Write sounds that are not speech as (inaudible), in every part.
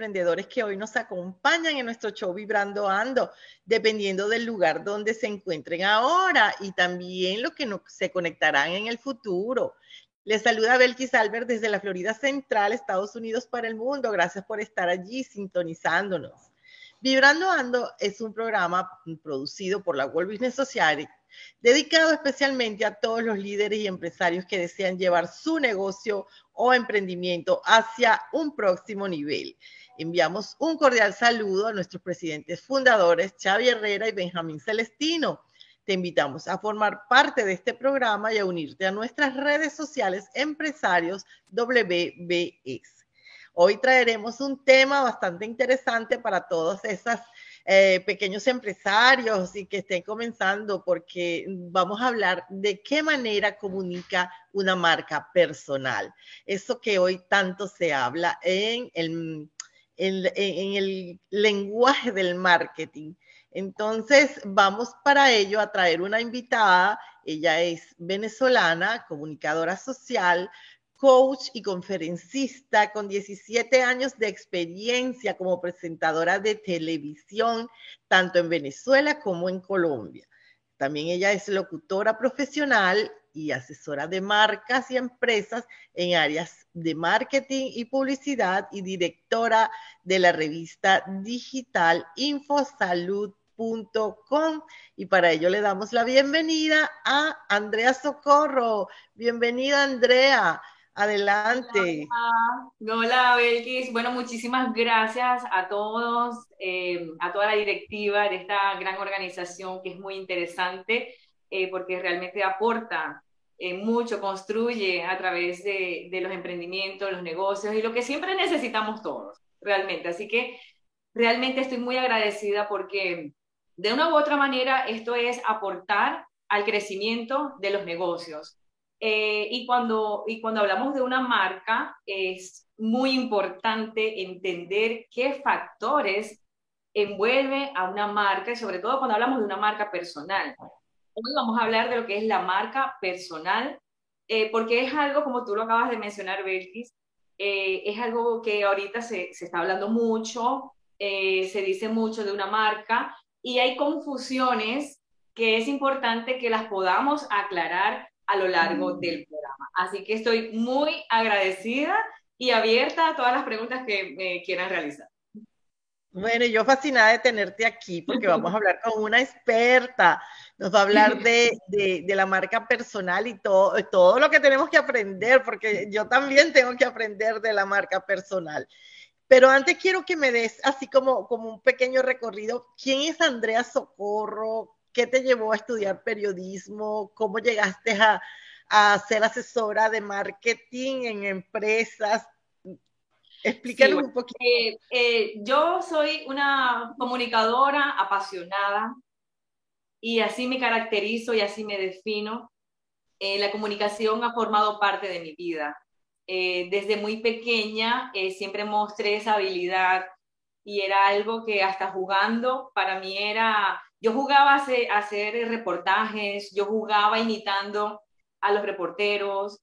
emprendedores que hoy nos acompañan en nuestro show Vibrando Ando, dependiendo del lugar donde se encuentren ahora y también lo que se conectarán en el futuro. Les saluda Belkis Albert desde la Florida Central, Estados Unidos para el mundo. Gracias por estar allí sintonizándonos. Vibrando Ando es un programa producido por la World Business Society dedicado especialmente a todos los líderes y empresarios que desean llevar su negocio o emprendimiento hacia un próximo nivel. Enviamos un cordial saludo a nuestros presidentes fundadores, Xavi Herrera y Benjamín Celestino. Te invitamos a formar parte de este programa y a unirte a nuestras redes sociales Empresarios WBS. Hoy traeremos un tema bastante interesante para todas esas eh, pequeños empresarios y que estén comenzando, porque vamos a hablar de qué manera comunica una marca personal. Eso que hoy tanto se habla en el, en el lenguaje del marketing. Entonces, vamos para ello a traer una invitada. Ella es venezolana, comunicadora social, coach y conferencista con 17 años de experiencia como presentadora de televisión, tanto en Venezuela como en Colombia. También ella es locutora profesional y asesora de marcas y empresas en áreas de marketing y publicidad y directora de la revista digital infosalud.com y para ello le damos la bienvenida a Andrea Socorro. Bienvenida Andrea. Adelante. Hola, Belkis. Bueno, muchísimas gracias a todos, eh, a toda la directiva de esta gran organización que es muy interesante eh, porque realmente aporta eh, mucho, construye a través de, de los emprendimientos, los negocios y lo que siempre necesitamos todos, realmente. Así que realmente estoy muy agradecida porque de una u otra manera esto es aportar al crecimiento de los negocios eh, y, cuando, y cuando hablamos de una marca, es muy importante entender qué factores envuelve a una marca y sobre todo cuando hablamos de una marca personal. Hoy vamos a hablar de lo que es la marca personal, eh, porque es algo, como tú lo acabas de mencionar, Belkis, eh, es algo que ahorita se, se está hablando mucho, se dice mucho de una marca y hay confusiones que es importante que las podamos aclarar a lo largo mm. del programa. Así que estoy muy agradecida y abierta a todas las preguntas que me quieran realizar. Bueno, yo fascinada de tenerte aquí porque vamos a hablar con una experta. Nos va a hablar (laughs) de, de, la marca personal y todo, todo lo que tenemos que aprender, porque yo también tengo que aprender de la marca personal. Pero antes quiero que me des así como, como un pequeño recorrido. ¿Quién es Andrea Socorro? ¿Qué te llevó a estudiar periodismo? ¿Cómo llegaste a, ser asesora de marketing en empresas? Explícanos un poquito. Eh, eh, yo soy una comunicadora apasionada y así me caracterizo y así me defino. Eh, la comunicación ha formado parte de mi vida. desde muy pequeña siempre mostré esa habilidad y era algo que hasta jugando para mí era yo jugaba a hacer, reportajes, yo jugaba imitando a los reporteros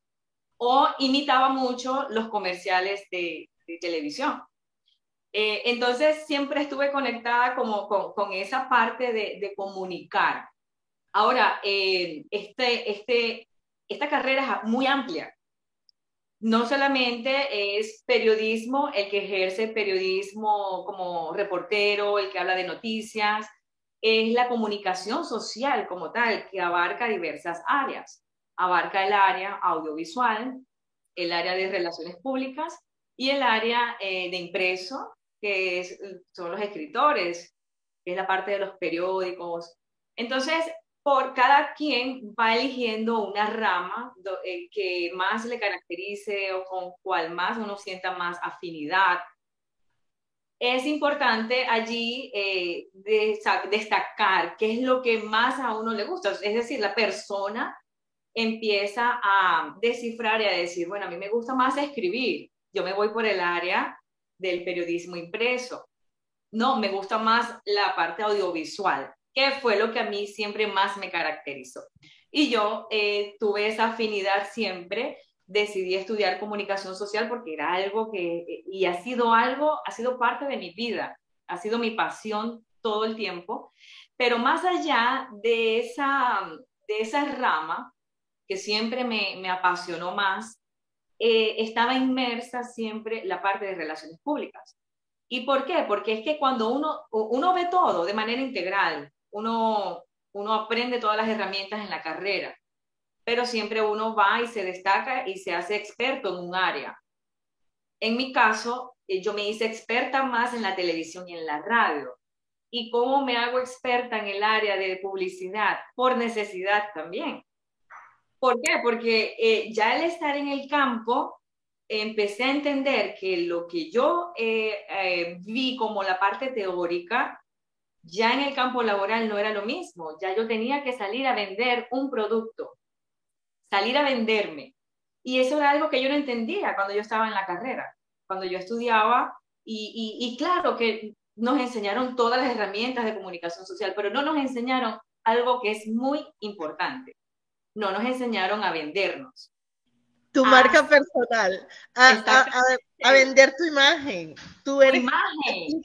o imitaba mucho los comerciales de, televisión. Eh, entonces siempre estuve conectada como con, esa parte de, comunicar. Ahora, eh, este, este, esta carrera es muy amplia. No solamente es periodismo el que ejerce periodismo como reportero, el que habla de noticias, es la comunicación social como tal, que abarca diversas áreas. Abarca el área audiovisual, el área de relaciones públicas y el área eh, de impreso, que son los escritores, que es la parte de los periódicos. Entonces, por cada quien va eligiendo una rama eh, que más le caracterice o con cual más uno sienta más afinidad es importante allí eh, destacar qué es lo que más a uno le gusta. Es decir, la persona empieza a descifrar y a decir, bueno, a mí me gusta más escribir, yo me voy por el área del periodismo impreso. No, me gusta más la parte audiovisual, que fue lo que a mí siempre más me caracterizó. Y yo eh, tuve esa afinidad siempre decidí estudiar comunicación social porque era algo que, y ha sido algo, ha sido parte de mi vida, ha sido mi pasión todo el tiempo, pero más allá de esa, de esa rama que siempre me, me apasionó más, eh, estaba inmersa siempre la parte de relaciones públicas. ¿Y por qué? Porque es que cuando uno, uno ve todo de manera integral, uno, uno aprende todas las herramientas en la carrera, pero siempre uno va y se destaca y se hace experto en un área. En mi caso, eh, yo me hice experta más en la televisión y en la radio. ¿Y cómo me hago experta en el área de publicidad? Por necesidad también. ¿Por qué? Porque eh, ya al estar en el campo, empecé a entender que lo que yo eh, eh, vi como la parte teórica, ya en el campo laboral no era lo mismo. Ya yo tenía que salir a vender un producto, salir a venderme. Y eso era algo que yo no entendía cuando yo estaba en la carrera, cuando yo estudiaba. Y, y claro que nos enseñaron todas las herramientas de comunicación social, pero no nos enseñaron algo que es muy importante no nos enseñaron a vendernos. Tu marca personal, a, vender tu imagen. Tu, imagen.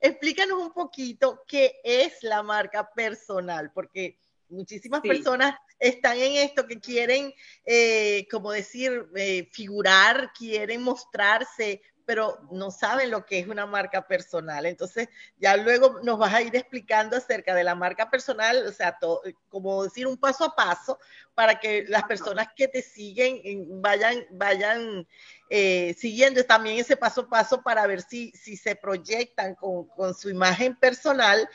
Explícanos, un poquito qué es la marca personal, porque muchísimas personas están en esto que quieren, eh, como decir, eh, figurar, quieren mostrarse, pero no saben lo que es una marca personal. Entonces, ya luego nos vas a ir explicando acerca de la marca personal, o sea, como decir un paso a paso para que las personas que te siguen vayan, vayan eh, siguiendo también ese paso a paso para ver si, si se proyectan con, con su imagen personal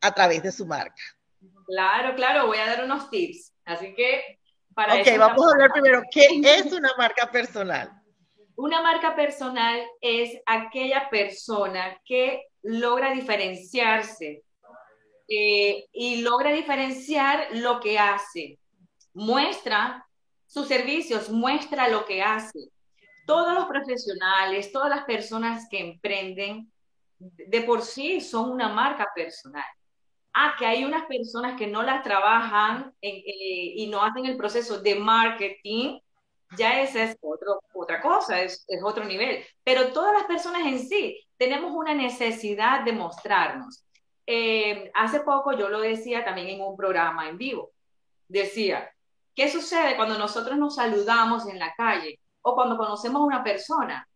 a través de su marca. Claro, claro, voy a dar unos tips. Así que para Ok, vamos a hablar primero, ¿qué es una marca personal? Una marca personal es aquella persona que logra diferenciarse eh, y logra diferenciar lo que hace. Muestra sus servicios, muestra lo que hace. Todos los profesionales, todas las personas que emprenden, de por sí son una marca personal. Ah, que hay unas personas que no las trabajan eh, y no hacen el proceso de marketing, ya esa es otro, otra cosa, es, es otro nivel. Pero todas las personas en sí tenemos una necesidad de mostrarnos. Eh, hace poco yo lo decía también en un programa en vivo. Decía, ¿qué sucede cuando nosotros nos saludamos en la calle o cuando conocemos a una persona?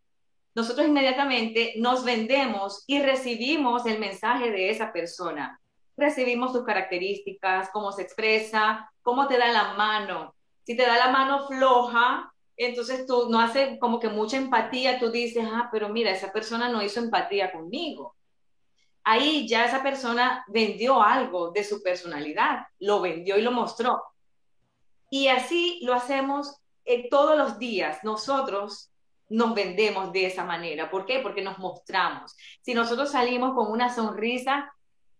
Nosotros inmediatamente nos vendemos y recibimos el mensaje de esa persona. Recibimos sus características, cómo se expresa, cómo te da la mano, si te da la mano floja, entonces tú no haces como que mucha empatía, tú dices, ah, pero mira, esa persona no hizo empatía conmigo. Ahí ya esa persona vendió algo de su personalidad, lo vendió y lo mostró. Y así lo hacemos eh, todos los días. Nosotros nos vendemos de esa manera. ¿Por qué? Porque nos mostramos. Si nosotros salimos con una sonrisa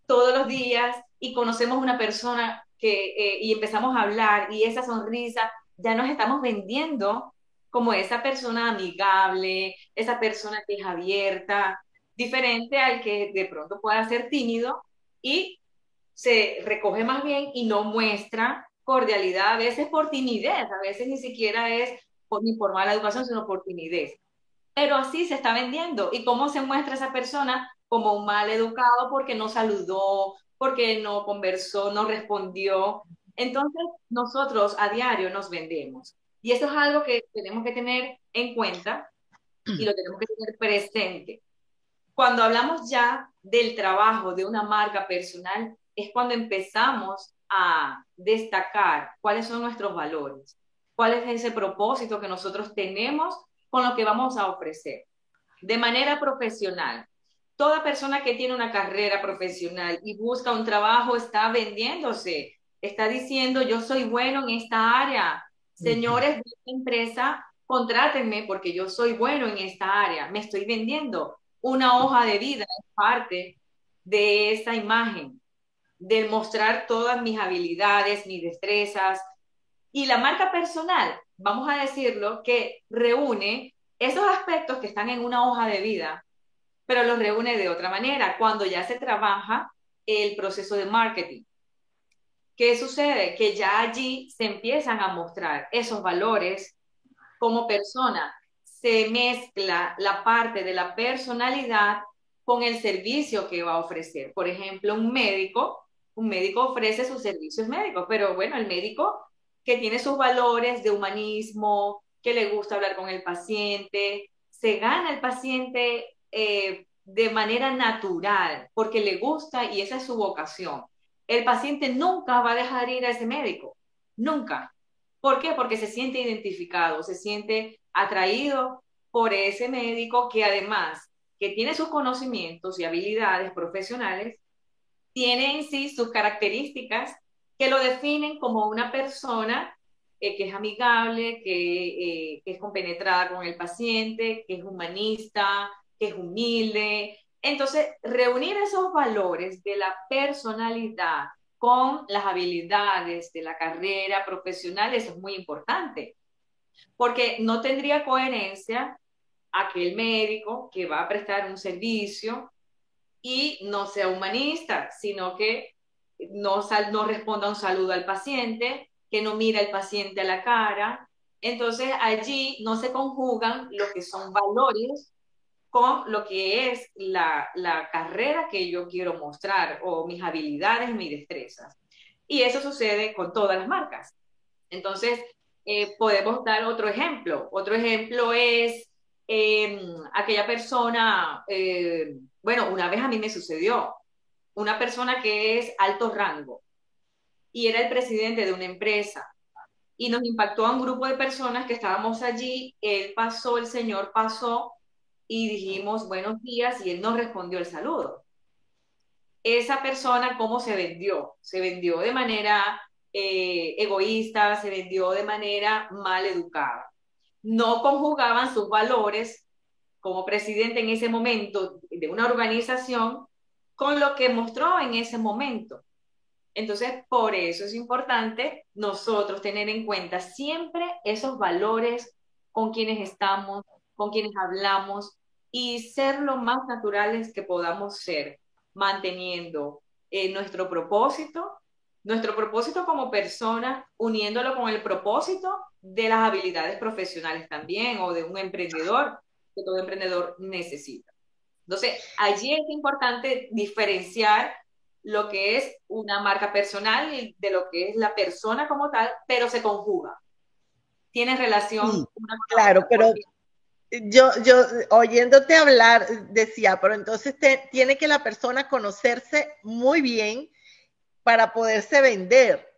todos los días y conocemos una persona eh, y empezamos a hablar y esa sonrisa, ya nos estamos vendiendo como esa persona amigable, esa persona que es abierta, diferente al que de pronto pueda ser tímido y se recoge más bien y no muestra cordialidad, a veces por timidez, a veces ni siquiera es por, ni por educación, sino por timidez. Pero así se está vendiendo. ¿Y cómo se muestra esa persona? Como un mal educado porque no saludó, porque no conversó, no respondió. Entonces, nosotros a diario nos vendemos. Y eso es algo que tenemos que tener en cuenta y lo tenemos que tener presente. Cuando hablamos ya del trabajo de una marca personal, es cuando empezamos a destacar cuáles son nuestros valores, cuál es ese propósito que nosotros tenemos con lo que vamos a ofrecer. De manera profesional, toda persona que tiene una carrera profesional y busca un trabajo está vendiéndose, está diciendo yo soy bueno en esta área. Señores de esta empresa, contrátenme porque yo soy bueno en esta área, me estoy vendiendo. Una hoja de vida es parte de esa imagen, de mostrar todas mis habilidades, mis destrezas. Y la marca personal, vamos a decirlo, que reúne esos aspectos que están en una hoja de vida pero los reúne de otra manera, cuando ya se trabaja el proceso de marketing. ¿Qué sucede? Que ya allí se empiezan a mostrar esos valores, como persona. Se mezcla la parte de la personalidad con el servicio que va a ofrecer. Por ejemplo, un médico, un médico ofrece sus servicios médicos, pero bueno, el médico que tiene sus valores de humanismo, que le gusta hablar con el paciente, se gana el paciente eh, de manera natural, porque le gusta y esa es su vocación. El paciente nunca va a dejar ir a ese médico, nunca. ¿Por qué? Porque se siente identificado, se siente atraído por ese médico que además que tiene sus conocimientos y habilidades profesionales, tiene en sí sus características que lo definen como una persona eh, que es amigable, que, eh, que es compenetrada con el paciente, que es humanista, que es humilde. Entonces, reunir esos valores de la personalidad con las habilidades de la carrera profesional, eso es muy importante, porque no tendría coherencia aquel médico que va a prestar un servicio y no sea humanista, sino que no, no responda un saludo al paciente, que no mira al paciente a la cara. Entonces allí no se conjugan lo que son valores con lo que es la, la carrera que yo quiero mostrar o mis habilidades, mis destrezas. Y eso sucede con todas las marcas. Entonces, eh, podemos dar otro ejemplo. Otro ejemplo es eh, aquella persona, eh, bueno, una vez a mí me sucedió, una persona que es alto rango y era el presidente de una empresa y nos impactó a un grupo de personas que estábamos allí, él pasó, el señor pasó y dijimos buenos días y él nos respondió el saludo. Esa persona, ¿cómo se vendió? Se vendió de manera eh, egoísta, se vendió de manera mal educada no conjugaban sus valores como presidente en ese momento de una organización con lo que mostró en ese momento. Entonces, por eso es importante nosotros tener en cuenta siempre esos valores con quienes estamos, con quienes hablamos y ser lo más naturales que podamos ser, manteniendo eh, nuestro propósito, nuestro propósito como persona, uniéndolo con el propósito de las habilidades profesionales también o de un emprendedor que todo emprendedor necesita. Entonces, allí es importante diferenciar lo que es una marca personal de lo que es la persona como tal, pero se conjuga. Tiene relación. claro, pero yo, yo oyéndote hablar decía, pero entonces tiene que la persona conocerse muy bien para poderse vender.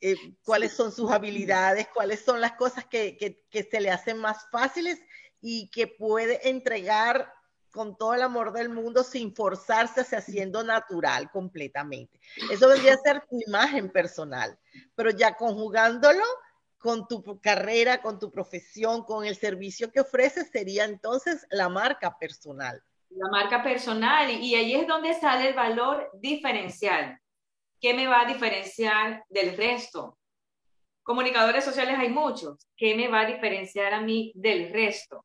Eh, cuáles son sus habilidades, cuáles son las cosas que, que, se le hacen más fáciles y que puede entregar con todo el amor del mundo sin forzarse, hacia haciendo natural completamente. Eso vendría a ser tu imagen personal, pero ya conjugándolo con tu carrera, con tu profesión, con el servicio que ofreces, sería entonces la marca personal. La marca personal, y ahí es donde sale el valor diferencial. ¿Qué me va a diferenciar del resto? Comunicadores sociales hay muchos. ¿Qué me va a diferenciar a mí del resto?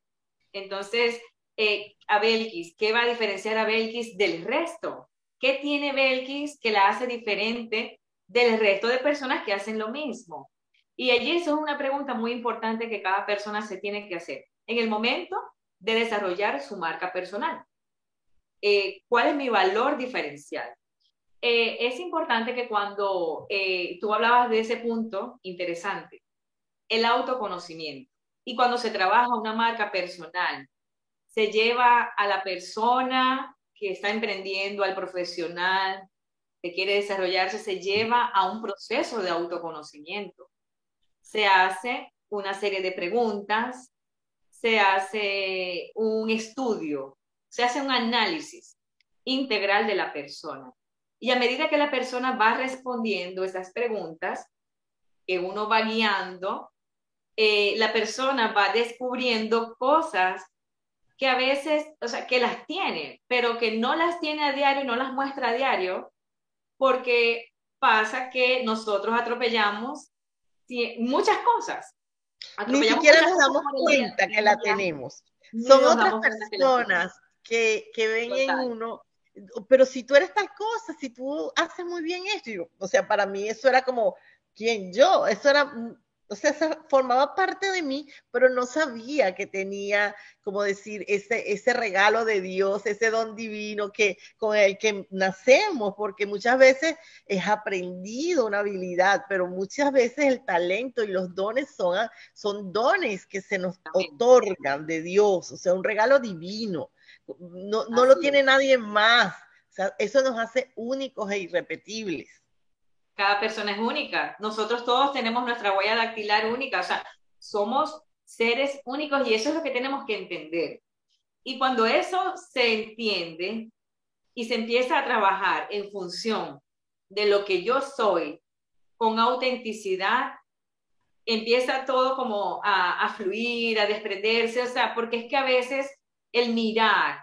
Entonces, eh, a Belkis, ¿qué va a diferenciar a Belkis del resto? ¿Qué tiene Belkis que la hace diferente del resto de personas que hacen lo mismo? Y allí eso es una pregunta muy importante que cada persona se tiene que hacer en el momento de desarrollar su marca personal. Eh, ¿Cuál es mi valor diferencial? Eh, es importante que cuando eh, tú hablabas de ese punto interesante, el autoconocimiento, y cuando se trabaja una marca personal, se lleva a la persona que está emprendiendo, al profesional que quiere desarrollarse, se lleva a un proceso de autoconocimiento. Se hace una serie de preguntas, se hace un estudio, se hace un análisis integral de la persona. Y a medida que la persona va respondiendo esas preguntas, que uno va guiando, eh, la persona va descubriendo cosas que a veces, o sea, que las tiene, pero que no las tiene a diario, no las muestra a diario, porque pasa que nosotros atropellamos muchas cosas. Ni siquiera nos damos cuenta que la tenemos. Son otras personas que, que ven en uno pero si tú eres tal cosa, si tú haces muy bien esto, o sea, para mí eso era como, ¿quién yo? Eso era, o sea, formaba parte de mí, pero no sabía que tenía, como decir, ese, ese regalo de Dios, ese don divino que, con el que nacemos, porque muchas veces es aprendido una habilidad, pero muchas veces el talento y los dones son, son dones que se nos otorgan de Dios, o sea, un regalo divino. No, no lo tiene nadie más. O sea, eso nos hace únicos e irrepetibles cada persona es única. Nosotros todos tenemos nuestra huella dactilar única, o sea, somos seres únicos y eso es lo que tenemos que entender. Y cuando eso se entiende y se empieza a trabajar en función de lo que yo soy, con autenticidad, empieza todo como a, a fluir, a desprenderse, o sea, porque es que a veces el mirar,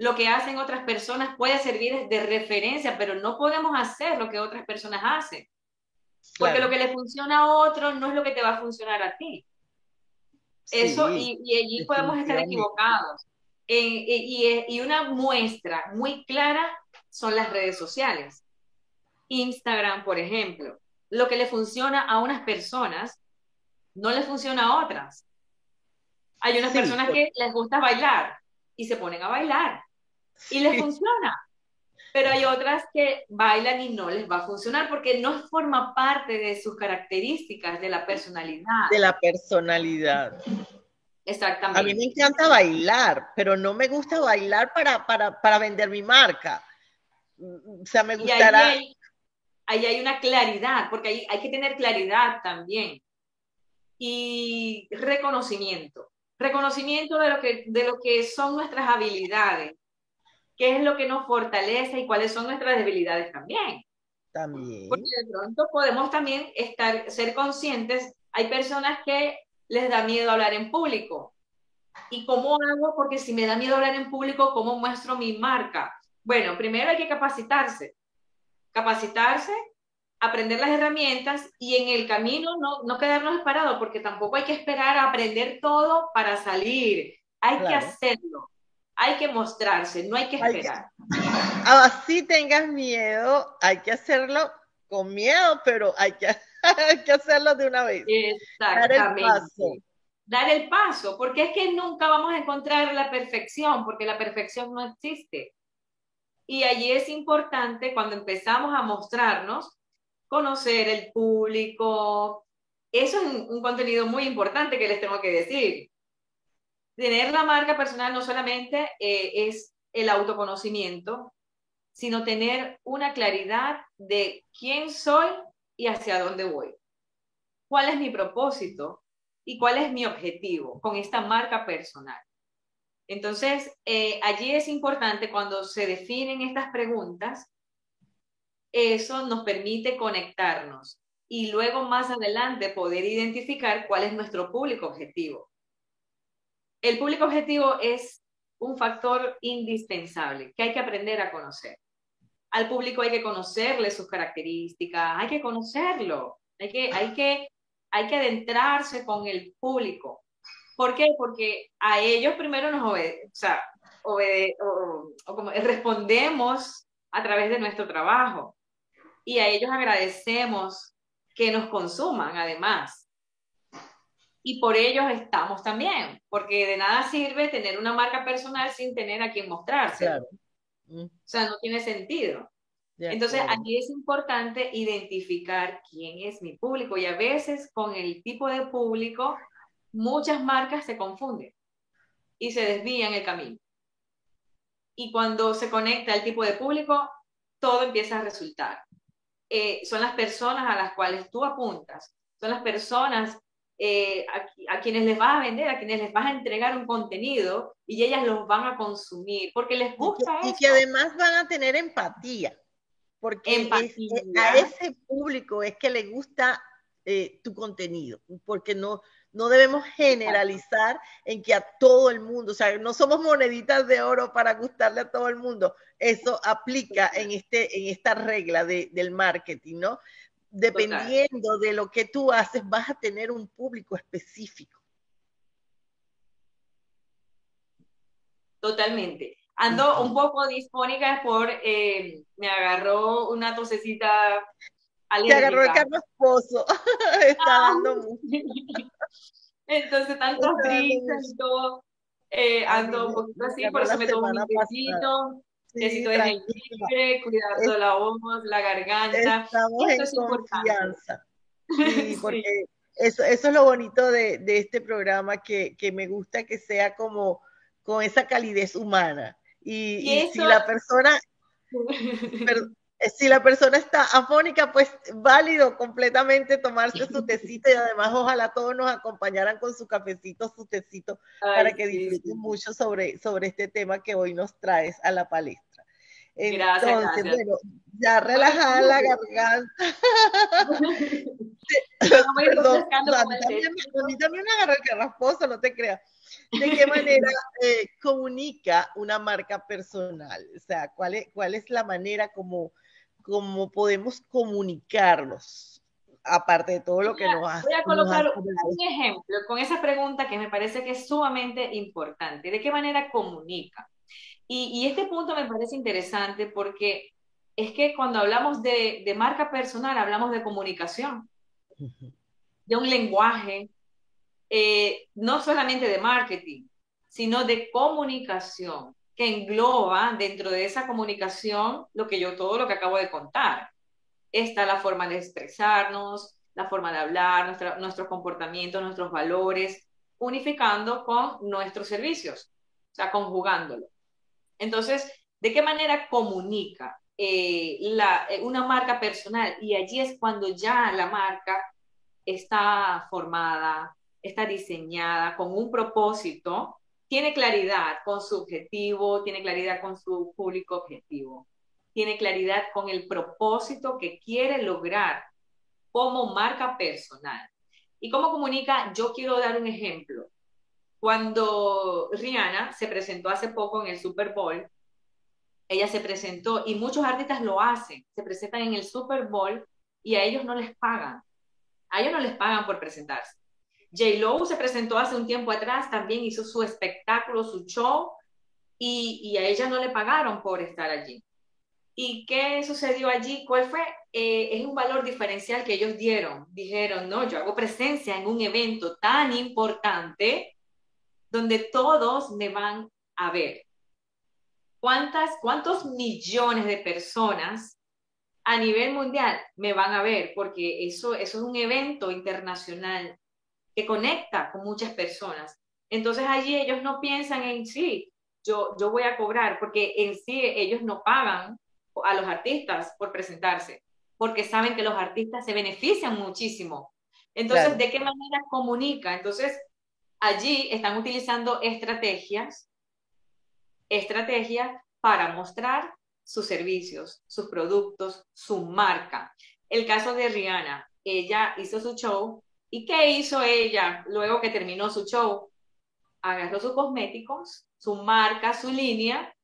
lo que hacen otras personas puede servir de referencia, pero no podemos hacer lo que otras personas hacen. Porque lo que le funciona a otro no es lo que te va a funcionar a ti. Eso, y, allí podemos estar equivocados. y, y una muestra muy clara son las redes sociales. Instagram, por ejemplo. Lo que le funciona a unas personas no le funciona a otras. Hay unas personas que les gusta bailar y se ponen a bailar y les funciona. Pero hay otras que bailan y no les va a funcionar porque no forma parte de sus características, de la personalidad. De la personalidad. Exactamente. A mí me encanta bailar, pero no me gusta bailar para, para, para vender mi marca. O sea, me gustará. Ahí hay, hay, una claridad, porque hay, hay que tener claridad también. Y reconocimiento. Reconocimiento de lo que, de lo que son nuestras habilidades qué es lo que nos fortalece y cuáles son nuestras debilidades también. También. Porque de pronto podemos también estar, ser conscientes, hay personas que les da miedo hablar en público. ¿Y cómo hago? Porque si me da miedo hablar en público, ¿cómo muestro mi marca? Bueno, primero hay que capacitarse. Capacitarse, aprender las herramientas y en el camino no, no quedarnos parados, porque tampoco hay que esperar a aprender todo para salir. Hay que hacerlo hay que mostrarse, no hay que esperar. Así tengas miedo, hay que hacerlo con miedo, pero hay que, (laughs) que hacerlo de una vez. Exactamente. Dar el paso. Dar el paso, porque es que nunca vamos a encontrar la perfección, porque la perfección no existe. Y allí es importante cuando empezamos a mostrarnos, conocer el público. Eso es un contenido muy importante que les tengo que decir tener la marca personal no solamente eh, es el autoconocimiento, sino tener una claridad de quién soy y hacia dónde voy. ¿Cuál es mi propósito y cuál es mi objetivo con esta marca personal? Entonces, eh, allí es importante cuando se definen estas preguntas, eso nos permite conectarnos y luego más adelante poder identificar cuál es nuestro público objetivo el público objetivo es un factor indispensable que hay que aprender a conocer. Al público hay que conocerle sus características, hay que conocerlo, hay que, hay que, hay que adentrarse con el público. ¿Por qué? Porque a ellos primero nos obede, o sea, obede, o, como respondemos a través de nuestro trabajo y a ellos agradecemos que nos consuman además y por ellos estamos también, porque de nada sirve tener una marca personal sin tener a quien mostrarse. Mm. O sea, no tiene sentido. Entonces, aquí es importante identificar quién es mi público y a veces con el tipo de público, muchas marcas se confunden y se desvían el camino. Y cuando se conecta el tipo de público, todo empieza a resultar. Eh, son las personas a las cuales tú apuntas, son las personas eh, a, quienes les vas a vender, a quienes les vas a entregar un contenido y ellas los van a consumir porque les gusta y que, y que además van a tener empatía, porque a ese público es que le gusta eh, tu contenido, porque no, no debemos generalizar en que a todo el mundo, o sea, no somos moneditas de oro para gustarle a todo el mundo. Eso aplica en, este, en esta regla de, del marketing, ¿no? Dependiendo de lo que tú haces, vas a tener un público específico. Totalmente. Ando un poco dispónica por, eh, me agarró una tosecita Se agarró el carro esposo. (laughs) Está ah, dando mucho. (laughs) Entonces, tanto risas y todo. Eh, ando un poquito así, por eso me tomo un tecito, tecito de jengibre, cuidando la voz, la garganta. Estamos en confianza. (laughs) Sí, porque eso, eso es lo bonito de, de este programa, que, que, me gusta que sea como con esa calidez humana. Y, y si la persona, (laughs) si la persona está afónica, pues válido completamente tomarse su tecito y además ojalá todos nos acompañaran con su cafecito, su tecito, para que disfruten mucho sobre, sobre este tema que hoy nos traes a la palestra. Entonces, bueno, ya relajada la garganta. (laughs) (laughs) Perdón, a mí también me agarró el carrasposo, no te creas. ¿De qué manera eh, comunica una marca personal? O sea, ¿cuál es, cuál es la manera como cómo podemos comunicarnos, aparte de todo lo que nos hace. Voy a colocar un ejemplo con esa pregunta que me parece que es sumamente importante. ¿De qué manera comunica? Y, este punto me parece interesante porque es que cuando hablamos de, de marca personal, hablamos de comunicación, de un lenguaje, eh, no solamente de marketing, sino de comunicación que engloba dentro de esa comunicación lo que yo, todo lo que acabo de contar. Está la forma de expresarnos, la forma de hablar, nuestra, nuestros comportamientos, nuestros valores, unificando con nuestros servicios, o sea, conjugándolo. Entonces, ¿de qué manera comunica eh, la, eh, una marca personal? Y allí es cuando ya la marca está formada, está diseñada con un propósito tiene claridad con su objetivo, tiene claridad con su público objetivo, tiene claridad con el propósito que quiere lograr como marca personal. ¿Y cómo comunica? Yo quiero dar un ejemplo. Cuando Rihanna se presentó hace poco en el Super Bowl, ella se presentó y muchos artistas lo hacen, se presentan en el Super Bowl y a ellos no les pagan. A ellos no les pagan por presentarse. J-Lo se presentó hace un tiempo atrás, también hizo su espectáculo, su show, y, a ella no le pagaron por estar allí. ¿Y qué sucedió allí? ¿Cuál fue? Eh, es un valor diferencial que ellos dieron. Dijeron, no, yo hago presencia en un evento tan importante donde todos me van a ver. ¿Cuántas, ¿Cuántos millones de personas a nivel mundial me van a ver? Porque eso, eso es un evento internacional que conecta con muchas personas. Entonces allí ellos no piensan en sí, yo, yo voy a cobrar, porque en sí ellos no pagan a los artistas por presentarse, porque saben que los artistas se benefician muchísimo. Entonces, ¿de qué manera comunica? Entonces, allí están utilizando estrategias, estrategias para mostrar sus servicios, sus productos, su marca. El caso de Rihanna, ella hizo su show ¿Y qué hizo ella luego que terminó su show? Agarró sus cosméticos, su marca, su línea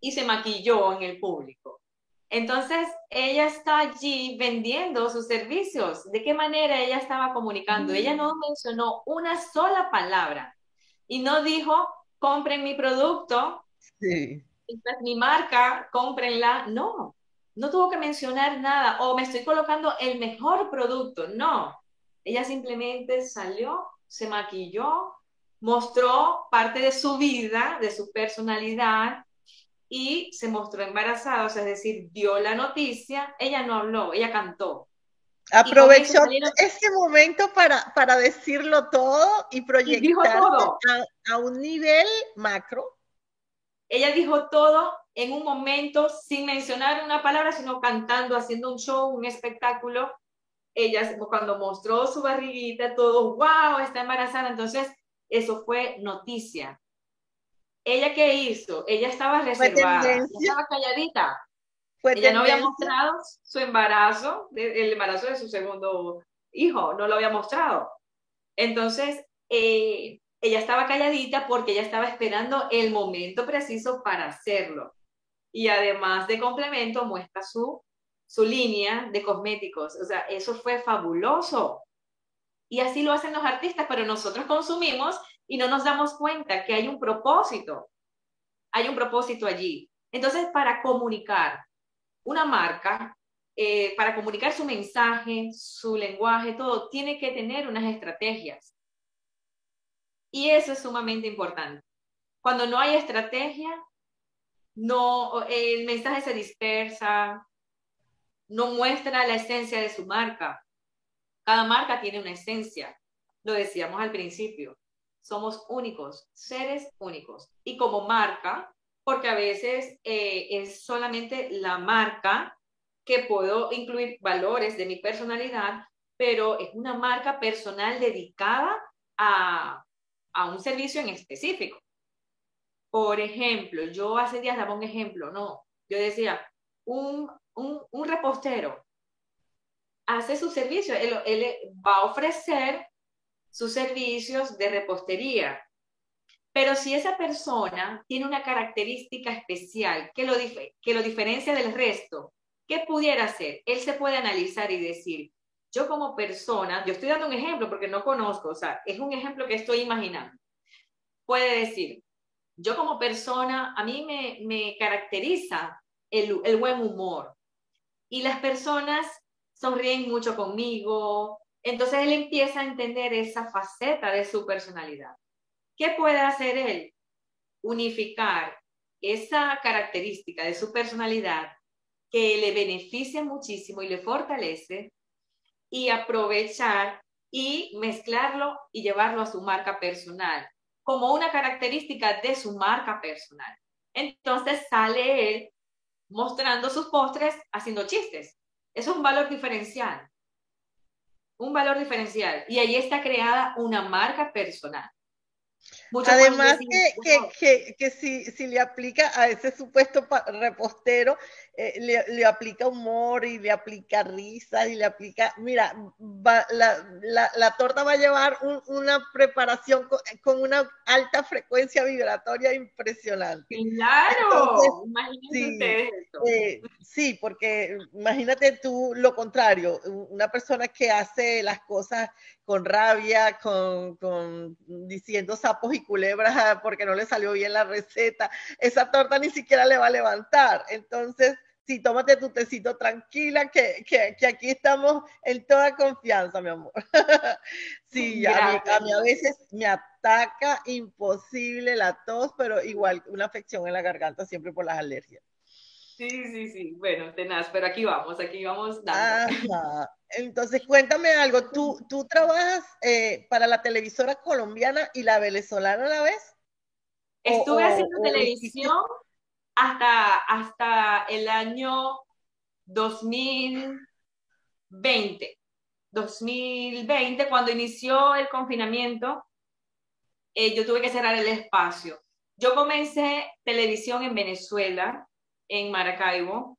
y se maquilló en el público. Entonces, ella está allí vendiendo sus servicios. ¿De qué manera ella estaba comunicando? Ella no mencionó una sola palabra y no dijo, compren mi producto, sí. esta es mi marca, cómprenla. No, no tuvo que mencionar nada o me estoy colocando el mejor producto. No, ella simplemente salió, se maquilló, mostró parte de su vida, de su personalidad y se mostró embarazada, o sea, es decir, dio la noticia, ella no habló, ella cantó. Aprovechó ese momento para, para decirlo todo y proyectar a, a un nivel macro. Ella dijo todo en un momento sin mencionar una palabra, sino cantando, haciendo un show, un espectáculo ella cuando mostró su barriguita, todo, wow, está embarazada. Entonces, eso fue noticia. ¿Ella qué hizo? Ella estaba reservada, estaba calladita. ella no había mostrado su embarazo, el embarazo de su segundo hijo, no lo había mostrado. Entonces, eh, ella estaba calladita porque ella estaba esperando el momento preciso para hacerlo. Y además de complemento, muestra su su línea de cosméticos. O sea, eso fue fabuloso. Y así lo hacen los artistas, pero nosotros consumimos y no nos damos cuenta que hay un propósito. Hay un propósito allí. Entonces, para comunicar una marca, eh, para comunicar su mensaje, su lenguaje, todo, tiene que tener unas estrategias. Y eso es sumamente importante. Cuando no hay estrategia, no, el mensaje se dispersa, no muestra la esencia de su marca. Cada marca tiene una esencia, lo decíamos al principio. Somos únicos, seres únicos. Y como marca, porque a veces eh, es solamente la marca que puedo incluir valores de mi personalidad, pero es una marca personal dedicada a, a un servicio en específico. Por ejemplo, yo hace días daba un ejemplo, no, yo decía, un, un, un repostero hace su servicio, él, él va a ofrecer sus servicios de repostería, pero si esa persona tiene una característica especial que lo, que lo diferencia del resto, ¿qué pudiera hacer? Él se puede analizar y decir, yo como persona, yo estoy dando un ejemplo porque no conozco, o sea, es un ejemplo que estoy imaginando. Puede decir, yo como persona, a mí me, me caracteriza el, el buen humor y las personas sonríen mucho conmigo, entonces él empieza a entender esa faceta de su personalidad. ¿Qué puede hacer él? Unificar esa característica de su personalidad que le beneficia muchísimo y le fortalece y aprovechar y mezclarlo y llevarlo a su marca personal como una característica de su marca personal. Entonces sale él mostrando sus postres haciendo chistes. Eso es un valor diferencial. Un valor diferencial. Y ahí está creada una marca personal. Además que, que, si, si, le aplica a ese supuesto repostero, eh, le, le, aplica humor y le aplica risa y le aplica, mira, la, la, la, torta va a llevar una preparación con, una alta frecuencia vibratoria impresionante. Claro, imagínate sí, eh, sí, porque imagínate tú lo contrario, una persona que hace las cosas con rabia, con, con diciendo sapos y culebras ah, porque no le salió bien la receta, esa torta ni siquiera le va a levantar. Entonces, sí, tómate tu tecito tranquila, que, que, que aquí estamos en toda confianza, mi amor. (laughs) sí, a mí, a veces me ataca imposible la tos, pero igual una afección en la garganta siempre por las alergias. Sí, sí, sí. Bueno, tenaz, pero aquí vamos, aquí vamos dando. Entonces, cuéntame algo. ¿Tú, tú trabajas eh, para la televisora colombiana y la venezolana a la vez? Estuve haciendo televisión hasta, hasta el año 2020. 2020, cuando inició el confinamiento, eh, yo tuve que cerrar el espacio. Yo comencé televisión en Venezuela, en Maracaibo.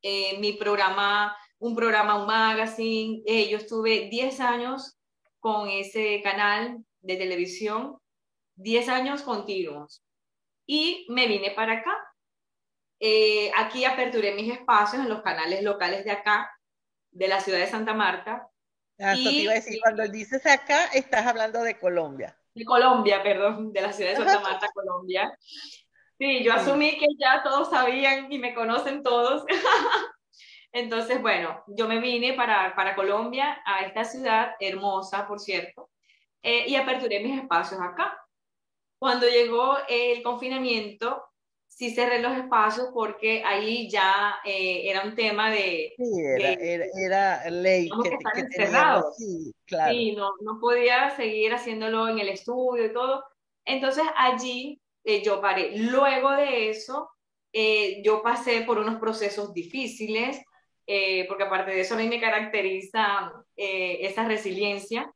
Eh, mi programa, un programa, un magazine. Eh, yo estuve 10 años con ese canal de televisión, 10 años continuos. Y me vine para acá. Eh, aquí aperturé mis espacios en los canales locales de acá, de la ciudad de Santa Marta. Ah, y, te iba a decir, cuando dices acá, estás hablando de Colombia. De Colombia, perdón, de la ciudad de Santa Marta, Colombia. Sí, yo asumí que ya todos sabían y me conocen todos. (laughs) Entonces, bueno, yo me vine para, para Colombia, a esta ciudad hermosa, por cierto, eh, y aperturé mis espacios acá. Cuando llegó el confinamiento, sí cerré los espacios porque ahí ya eh, era un tema de... Sí, era, era, ley que, que, que sí, claro. Sí, no, no podía seguir haciéndolo en el estudio y todo. Entonces allí eh, yo paré. Luego de eso, eh, yo pasé por unos procesos difíciles, eh, porque aparte de eso a mí me caracteriza esa resiliencia.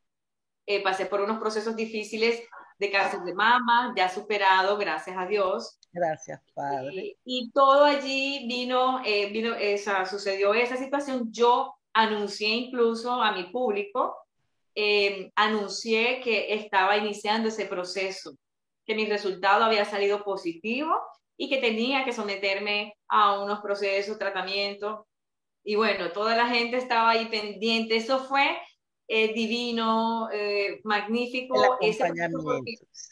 pasé por unos procesos difíciles de cáncer de mama, ya superado, gracias a Dios. Gracias, Padre. y todo allí vino, vino esa, sucedió esa situación. Yo anuncié incluso a mi público, anuncié que estaba iniciando ese proceso que mi resultado había salido positivo y que tenía que someterme a unos procesos, tratamientos. Y bueno, toda la gente estaba ahí pendiente. Eso fue eh, divino, eh, magnífico. El acompañamiento,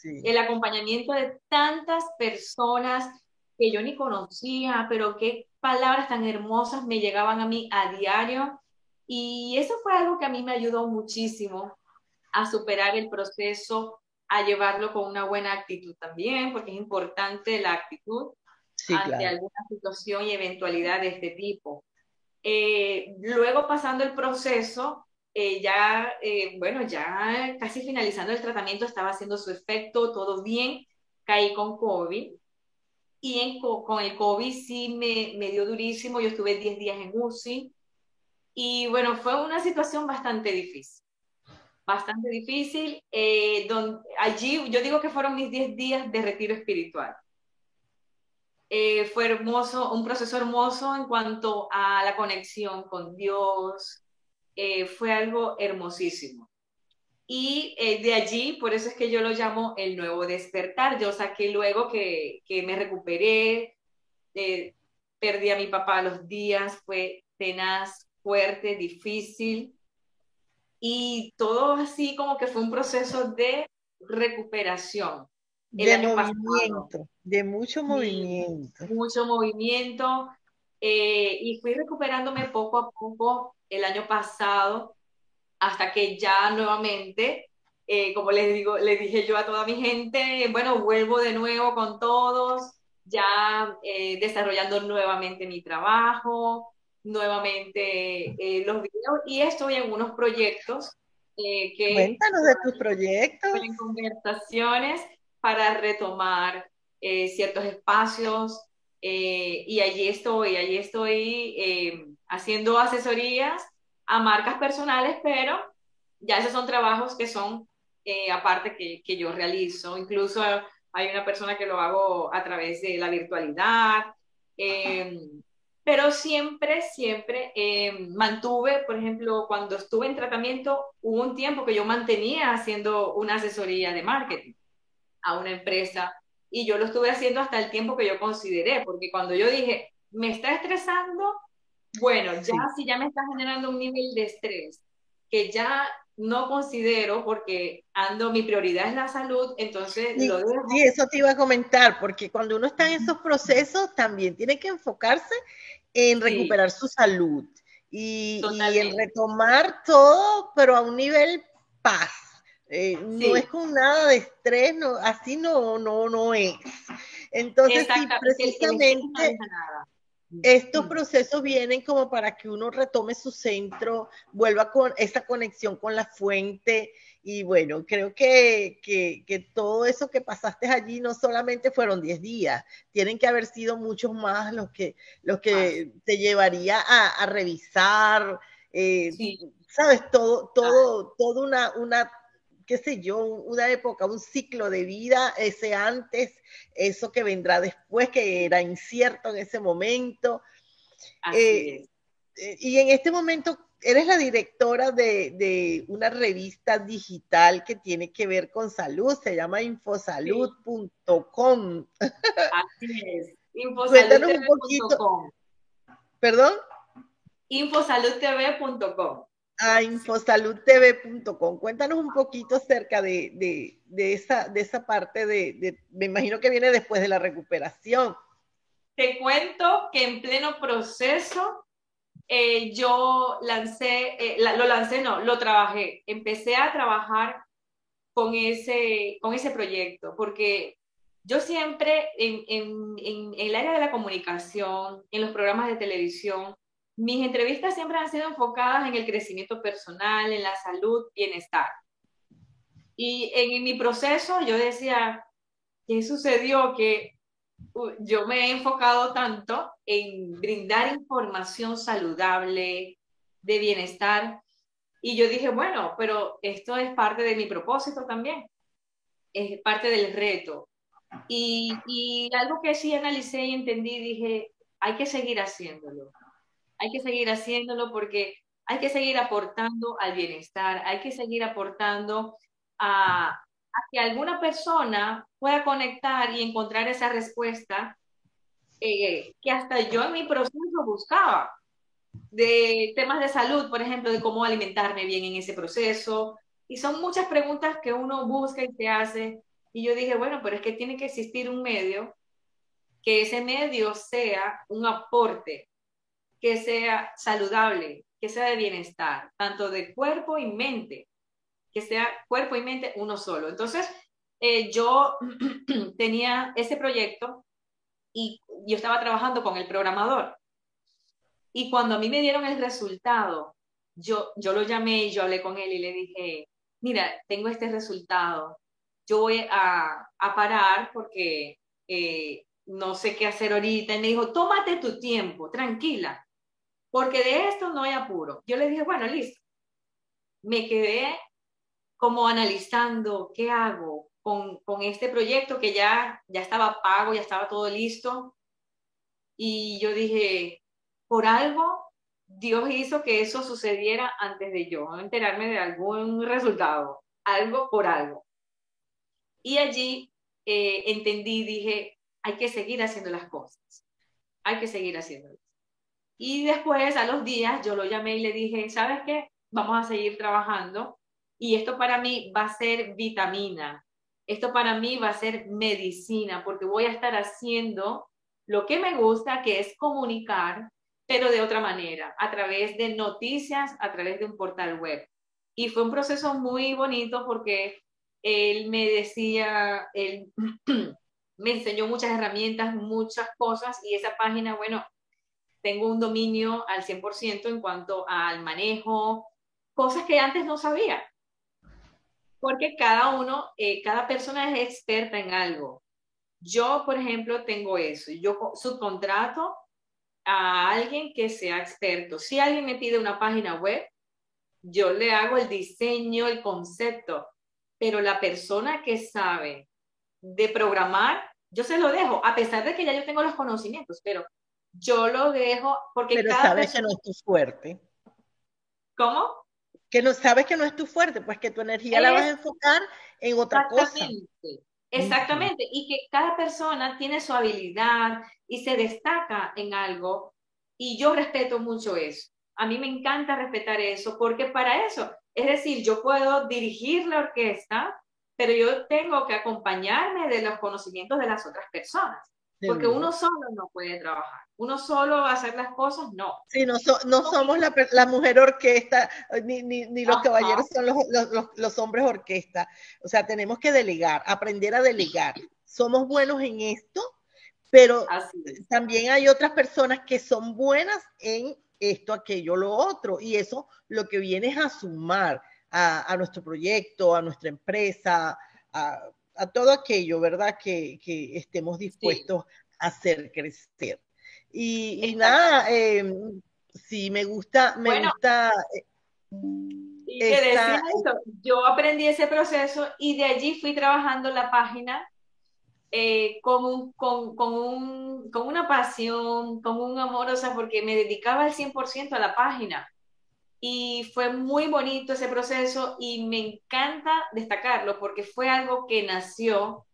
el acompañamiento de tantas personas que yo ni conocía, pero qué palabras tan hermosas me llegaban a mí a diario. Y eso fue algo que a mí me ayudó muchísimo a superar el proceso, a llevarlo con una buena actitud también, porque es importante la actitud ante alguna situación y eventualidad de este tipo. Eh, luego pasando el proceso, eh, ya, eh, bueno, ya casi finalizando el tratamiento, estaba haciendo su efecto, todo bien, caí con COVID. Y con el COVID sí me, me dio durísimo, yo estuve 10 días en UCI. Y bueno, fue una situación bastante difícil bastante difícil. donde, allí yo digo que fueron mis 10 días de retiro espiritual. Eh, fue hermoso, un proceso hermoso en cuanto a la conexión con Dios, eh, fue algo hermosísimo. Y eh, de allí, por eso es que yo lo llamo el nuevo despertar. Yo saqué luego que, que me recuperé, perdí a mi papá los días, fue tenaz, fuerte, difícil. Y todo así como que fue un proceso de recuperación de movimiento, de mucho movimiento. Mucho movimiento. Eh, y fui recuperándome poco a poco el año pasado, hasta que ya nuevamente, eh, como les digo, les dije yo a toda mi gente, bueno, vuelvo de nuevo con todos, ya eh, desarrollando nuevamente mi trabajo, nuevamente los videos, y estoy en unos proyectos que... Cuéntanos de tus proyectos. En conversaciones para retomar eh, ciertos espacios eh, y allí estoy, allí estoy eh, haciendo asesorías a marcas personales, pero ya esos son trabajos que son aparte que, que, yo realizo. Incluso hay una persona que lo hago a través de la virtualidad. pero siempre, siempre mantuve, por ejemplo, cuando estuve en tratamiento, hubo un tiempo que yo mantenía haciendo una asesoría de marketing a una empresa y yo lo estuve haciendo hasta el tiempo que yo consideré, porque cuando yo dije, me está estresando, bueno, ya si ya me está generando un nivel de estrés que ya no considero porque ando, mi prioridad es la salud, entonces lo dejo. Sí, eso te iba a comentar, porque cuando uno está en esos procesos también tiene que enfocarse en recuperar su salud y, y en retomar todo, pero a un nivel paz. Eh, no es con nada de estrés, no, así no, no, no es. Entonces, sí, precisamente estos procesos vienen como para que uno retome su centro, vuelva con esa conexión con la fuente. Y bueno, creo que, que, todo eso que pasaste allí no solamente fueron 10 días, tienen que haber sido muchos más los que, los que te llevaría a, revisar, eh, sabes, todo, todo, todo una, una qué sé yo, una época, un ciclo de vida, ese antes, eso que vendrá después, que era incierto en ese momento. Eh, eh, y en este momento eres la directora de, una revista digital que tiene que ver con salud, se llama infosalud.com. Así es, infosaludtv.com. ¿Perdón? infosaludtv.com a infosaludtv.com. Cuéntanos un poquito acerca de, esa, de esa parte de, me imagino que viene después de la recuperación. Te cuento que en pleno proceso eh, yo lancé, eh, lo lancé, no, lo trabajé. Empecé a trabajar con ese, con ese proyecto, porque yo siempre en, en el área de la comunicación, en los programas de televisión, mis entrevistas siempre han sido enfocadas en el crecimiento personal, en la salud, bienestar. Y en, mi proceso yo decía, ¿qué sucedió? Que yo me he enfocado tanto en brindar información saludable, de bienestar. Y yo dije, bueno, pero esto es parte de mi propósito también, es parte del reto. Y, algo que sí analicé y entendí, dije, hay que seguir haciéndolo hay que seguir haciéndolo porque hay que seguir aportando al bienestar, hay que seguir aportando a, que alguna persona pueda conectar y encontrar esa respuesta eh, que hasta yo en mi proceso buscaba de temas de salud, por ejemplo, de cómo alimentarme bien en ese proceso. Y son muchas preguntas que uno busca y se hace. Y yo dije, bueno, pero es que tiene que existir un medio que ese medio sea un aporte, que sea saludable, que sea de bienestar, tanto de cuerpo y mente, que sea cuerpo y mente uno solo. Entonces, eh, yo (clears throat) tenía ese proyecto y yo estaba trabajando con el programador. Y cuando a mí me dieron el resultado, yo, yo lo llamé y yo hablé con él y le dije, mira, tengo este resultado, yo voy a, a parar porque eh, no sé qué hacer ahorita. Y me dijo, tómate tu tiempo, tranquila, porque de esto no hay apuro. Yo le dije, bueno, listo. Me quedé como analizando qué hago con, con este proyecto que ya, ya estaba pago, ya estaba todo listo. Y yo dije, por algo Dios hizo que eso sucediera antes de yo enterarme de algún resultado, algo por algo. Y allí eh, entendí, dije, hay que seguir haciendo las cosas, hay que seguir haciéndolas. Y después, a los días, yo lo llamé y le dije, ¿sabes qué? Vamos a seguir trabajando y esto para mí va a ser vitamina, esto para mí va a ser medicina, porque voy a estar haciendo lo que me gusta, que es comunicar, pero de otra manera, a través de noticias, a través de un portal web. Y fue un proceso muy bonito porque él me decía, él (clears throat) me enseñó muchas herramientas, muchas cosas, y esa página, bueno, tengo un dominio al 100% en cuanto al manejo, cosas que antes no sabía. Porque cada uno, eh, cada persona es experta en algo. Yo, por ejemplo, tengo eso. Yo subcontrato a alguien que sea experto. Si alguien me pide una página web, yo le hago el diseño, el concepto, pero la persona que sabe de programar, yo se lo dejo, a pesar de que ya yo tengo los conocimientos, pero yo lo dejo porque Pero sabes que no es tu fuerte. ¿Cómo? Que no sabes que no es tu fuerte, pues que tu energía la vas a enfocar en otra cosa. Exactamente, y que cada persona tiene su habilidad y se destaca en algo, y yo respeto mucho eso. A mí me encanta respetar eso, porque para eso, es decir, yo puedo dirigir la orquesta, pero yo tengo que acompañarme de los conocimientos de las otras personas, porque uno solo no puede trabajar uno solo va a hacer las cosas, no. Sí, no, no somos la, la, mujer orquesta, ni, ni, ni los caballeros son los, los, los, hombres orquesta. O sea, tenemos que delegar, aprender a delegar. Somos buenos en esto, pero también hay otras personas que son buenas en esto, aquello, lo otro. Y eso lo que viene es a sumar a, a nuestro proyecto, a nuestra empresa, a, a todo aquello, ¿verdad? Que, que estemos dispuestos a hacer crecer. Y, nada, eh, sí, me gusta, me gusta. Eh, y te decía eso, yo aprendí ese proceso y de allí fui trabajando la página eh, con, con, con, un, con, una pasión, con un amor, o sea, porque me dedicaba al 100% a la página. Y fue muy bonito ese proceso y me encanta destacarlo porque fue algo que nació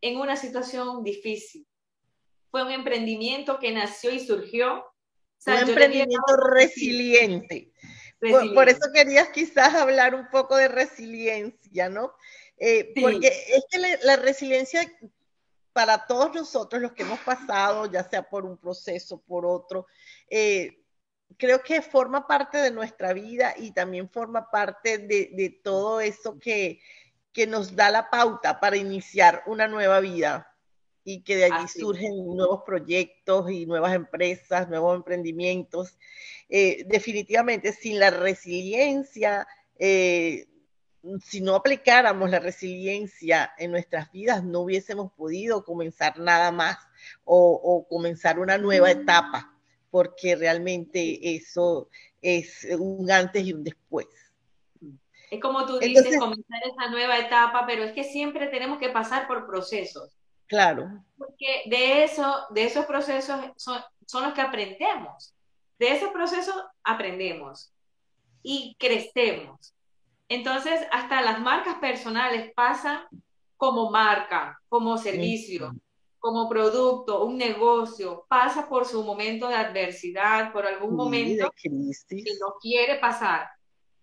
en una situación difícil fue un emprendimiento que nació y surgió. un emprendimiento resiliente. Por, eso querías quizás hablar un poco de resiliencia, ¿no? Eh, porque es que la, resiliencia para todos nosotros, los que hemos pasado, ya sea por un proceso, por otro, eh, creo que forma parte de nuestra vida y también forma parte de, de todo eso que, que nos da la pauta para iniciar una nueva vida y que de allí surgen nuevos proyectos y nuevas empresas, nuevos emprendimientos. Eh, definitivamente, sin la resiliencia, eh, si no aplicáramos la resiliencia en nuestras vidas, no hubiésemos podido comenzar nada más o, comenzar una nueva etapa, porque realmente eso es un antes y un después. Es como tú dices, comenzar esa nueva etapa, pero es que siempre tenemos que pasar por procesos. Claro. Porque de eso, de esos procesos son, son los que aprendemos. De esos procesos aprendemos y crecemos. Entonces, hasta las marcas personales pasan como marca, como servicio, como producto, un negocio, pasa por su momento de adversidad, por algún momento que no quiere pasar,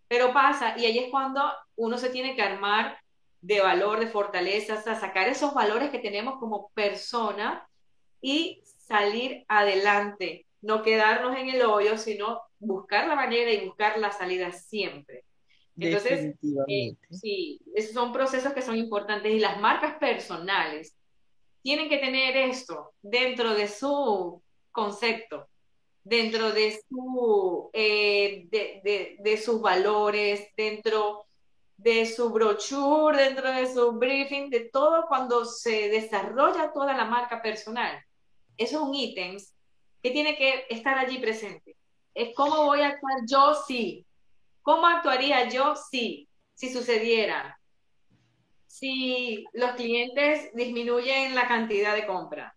pero pasa y ahí es cuando uno se tiene que armar de valor, de fortaleza, sacar esos valores que tenemos como persona y salir adelante, no quedarnos en el hoyo, sino buscar la manera y buscar la salida siempre. Entonces, eh, sí, esos son procesos que son importantes y las marcas personales tienen que tener esto dentro de su concepto, dentro de, su, eh, de, de, sus valores, dentro de su brochure, dentro de su briefing, de todo cuando se desarrolla toda la marca personal. Eso es un ítem que tiene que estar allí presente. Es cómo voy a actuar yo sí. ¿Cómo actuaría yo sí? Si sucediera. Si los clientes disminuyen la cantidad de compra.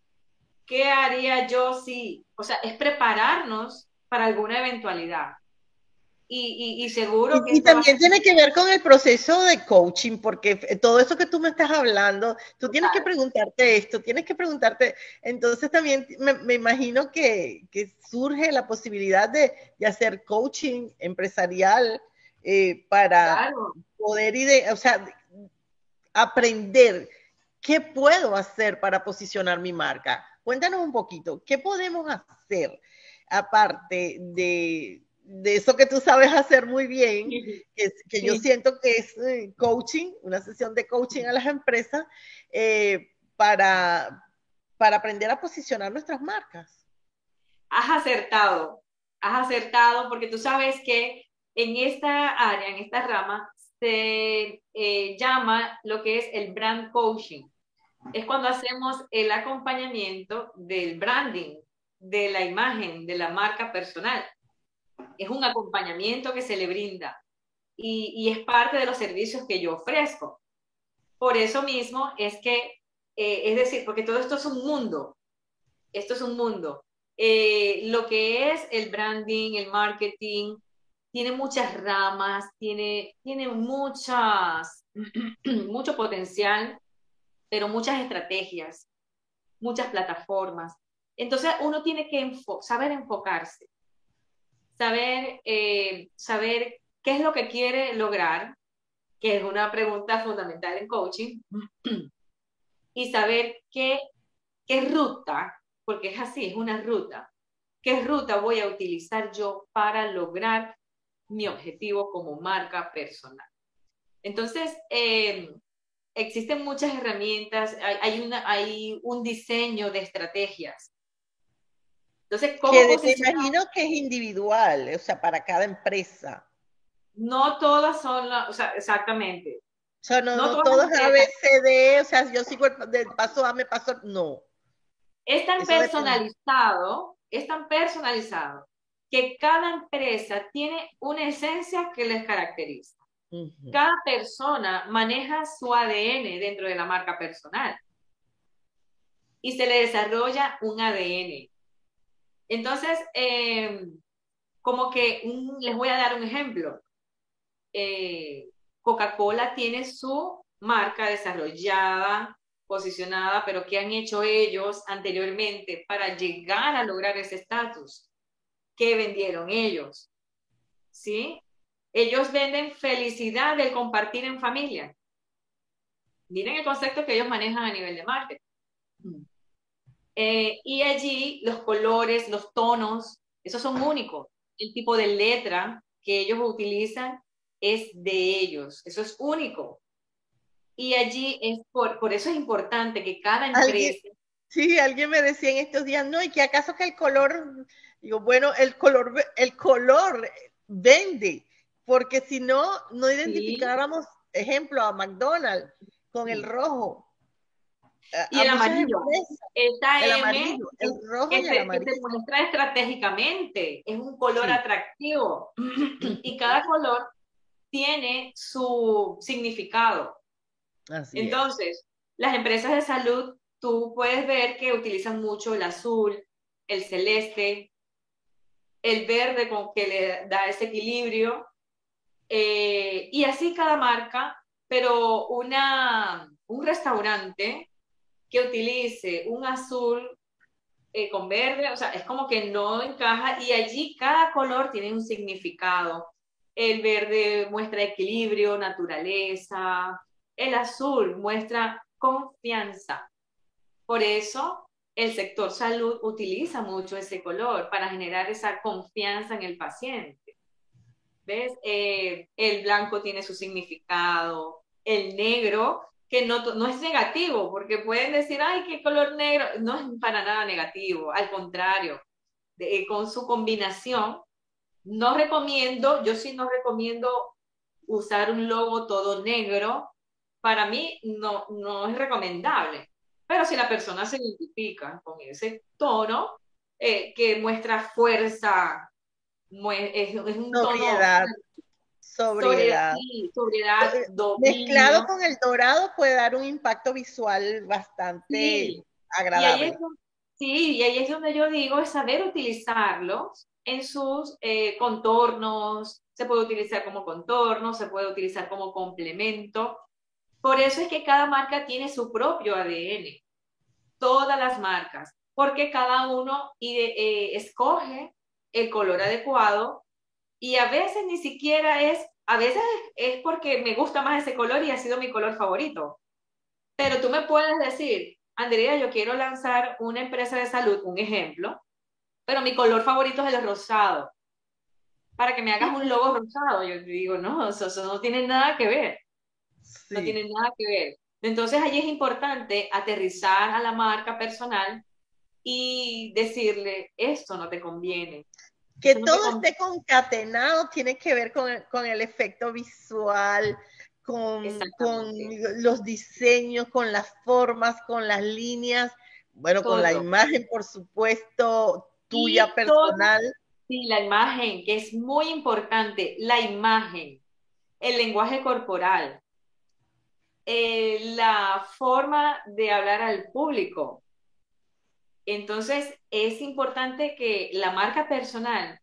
¿Qué haría yo sí? O sea, es prepararnos para alguna eventualidad y, seguro que... Y, también tiene que ver con el proceso de coaching, porque todo eso que tú me estás hablando, tú tienes que preguntarte esto, tienes que preguntarte, entonces también me, imagino que, surge la posibilidad de, hacer coaching empresarial eh, para poder ir, o sea, aprender qué puedo hacer para posicionar mi marca. Cuéntanos un poquito, ¿qué podemos hacer aparte de de eso que tú sabes hacer muy bien, que, yo siento que es eh, coaching, una sesión de coaching a las empresas eh, para, para aprender a posicionar nuestras marcas. Has acertado, has acertado porque tú sabes que en esta área, en esta rama, se eh, llama lo que es el brand coaching. Es cuando hacemos el acompañamiento del branding, de la imagen, de la marca personal es un acompañamiento que se le brinda y, es parte de los servicios que yo ofrezco. Por eso mismo es que, eh, es decir, porque todo esto es un mundo, esto es un mundo. Eh, lo que es el branding, el marketing, tiene muchas ramas, tiene, tiene muchas, (clears throat) mucho potencial, pero muchas estrategias, muchas plataformas. Entonces uno tiene que saber enfocarse saber, eh, saber qué es lo que quiere lograr, que es una pregunta fundamental en coaching, (clears throat) y saber qué, qué ruta, porque es así, es una ruta, qué ruta voy a utilizar yo para lograr mi objetivo como marca personal. Entonces, eh, existen muchas herramientas, hay, hay, una, hay un diseño de estrategias entonces, ¿cómo que me imagino que es individual, o sea, para cada empresa. No todas son, o sea, exactamente. O sea, no, no, todas ABCD, o sea, yo sigo el del paso A, me paso, no. Es tan personalizado, es tan personalizado que cada empresa tiene una esencia que les caracteriza. Cada persona maneja su ADN dentro de la marca personal y se le desarrolla un ADN. Entonces, eh, como que les voy a dar un ejemplo. Eh, Coca-Cola tiene su marca desarrollada, posicionada, pero ¿qué han hecho ellos anteriormente para llegar a lograr ese estatus? ¿Qué vendieron ellos? ¿Sí? Ellos venden felicidad del compartir en familia. Miren el concepto que ellos manejan a nivel de marketing. Eh, y allí los colores, los tonos, esos son únicos. El tipo de letra que ellos utilizan es de ellos, eso es único. Y allí es por, por eso es importante que cada empresa... sí, alguien me decía en estos días, no, y que acaso que el color, digo, bueno, el color, el color vende, porque si no, no identificáramos, ejemplo, a McDonald's con el rojo y el amarillo. Esta el amarillo, el rojo y el amarillo. que se muestra estratégicamente, es un color atractivo (clears throat) y cada color tiene su significado. Entonces, las empresas de salud, tú puedes ver que utilizan mucho el azul, el celeste, el verde con que le da ese equilibrio, eh, y así cada marca, pero una, un restaurante que utilice un azul eh, con verde, o sea, es como que no encaja y allí cada color tiene un significado. El verde muestra equilibrio, naturaleza, el azul muestra confianza. Por eso el sector salud utiliza mucho ese color para generar esa confianza en el paciente. ¿Ves? Eh, el blanco tiene su significado, el negro, que no, no es negativo, porque pueden decir, ay, qué color negro, no es para nada negativo, al contrario, con su combinación, no recomiendo, yo sí no recomiendo usar un logo todo negro, para mí no, no es recomendable. Pero si la persona se identifica con ese tono eh, que muestra fuerza, es, un sobriedad, sobriedad, sobriedad, mezclado con el dorado puede dar un impacto visual bastante agradable. sí, y ahí es donde yo digo es saber utilizarlos en sus eh, contornos, se puede utilizar como contorno, se puede utilizar como complemento. Por eso es que cada marca tiene su propio ADN, todas las marcas, porque cada uno eh, escoge el color adecuado y a veces ni siquiera es, a veces es porque me gusta más ese color y ha sido mi color favorito. Pero tú me puedes decir, Andrea, yo quiero lanzar una empresa de salud, un ejemplo, pero mi color favorito es el rosado. Para que me hagas un logo rosado, yo digo, no, eso, no tiene nada que ver. No tiene nada que ver. Entonces allí es importante aterrizar a la marca personal y decirle, esto no te conviene. Que todo esté concatenado tiene que ver con el, con el efecto visual, con, con, los diseños, con las formas, con las líneas, bueno, con la imagen, por supuesto, tuya personal. sí, la imagen, que es muy importante, la imagen, el lenguaje corporal, eh, la forma de hablar al público. Entonces, es importante que la marca personal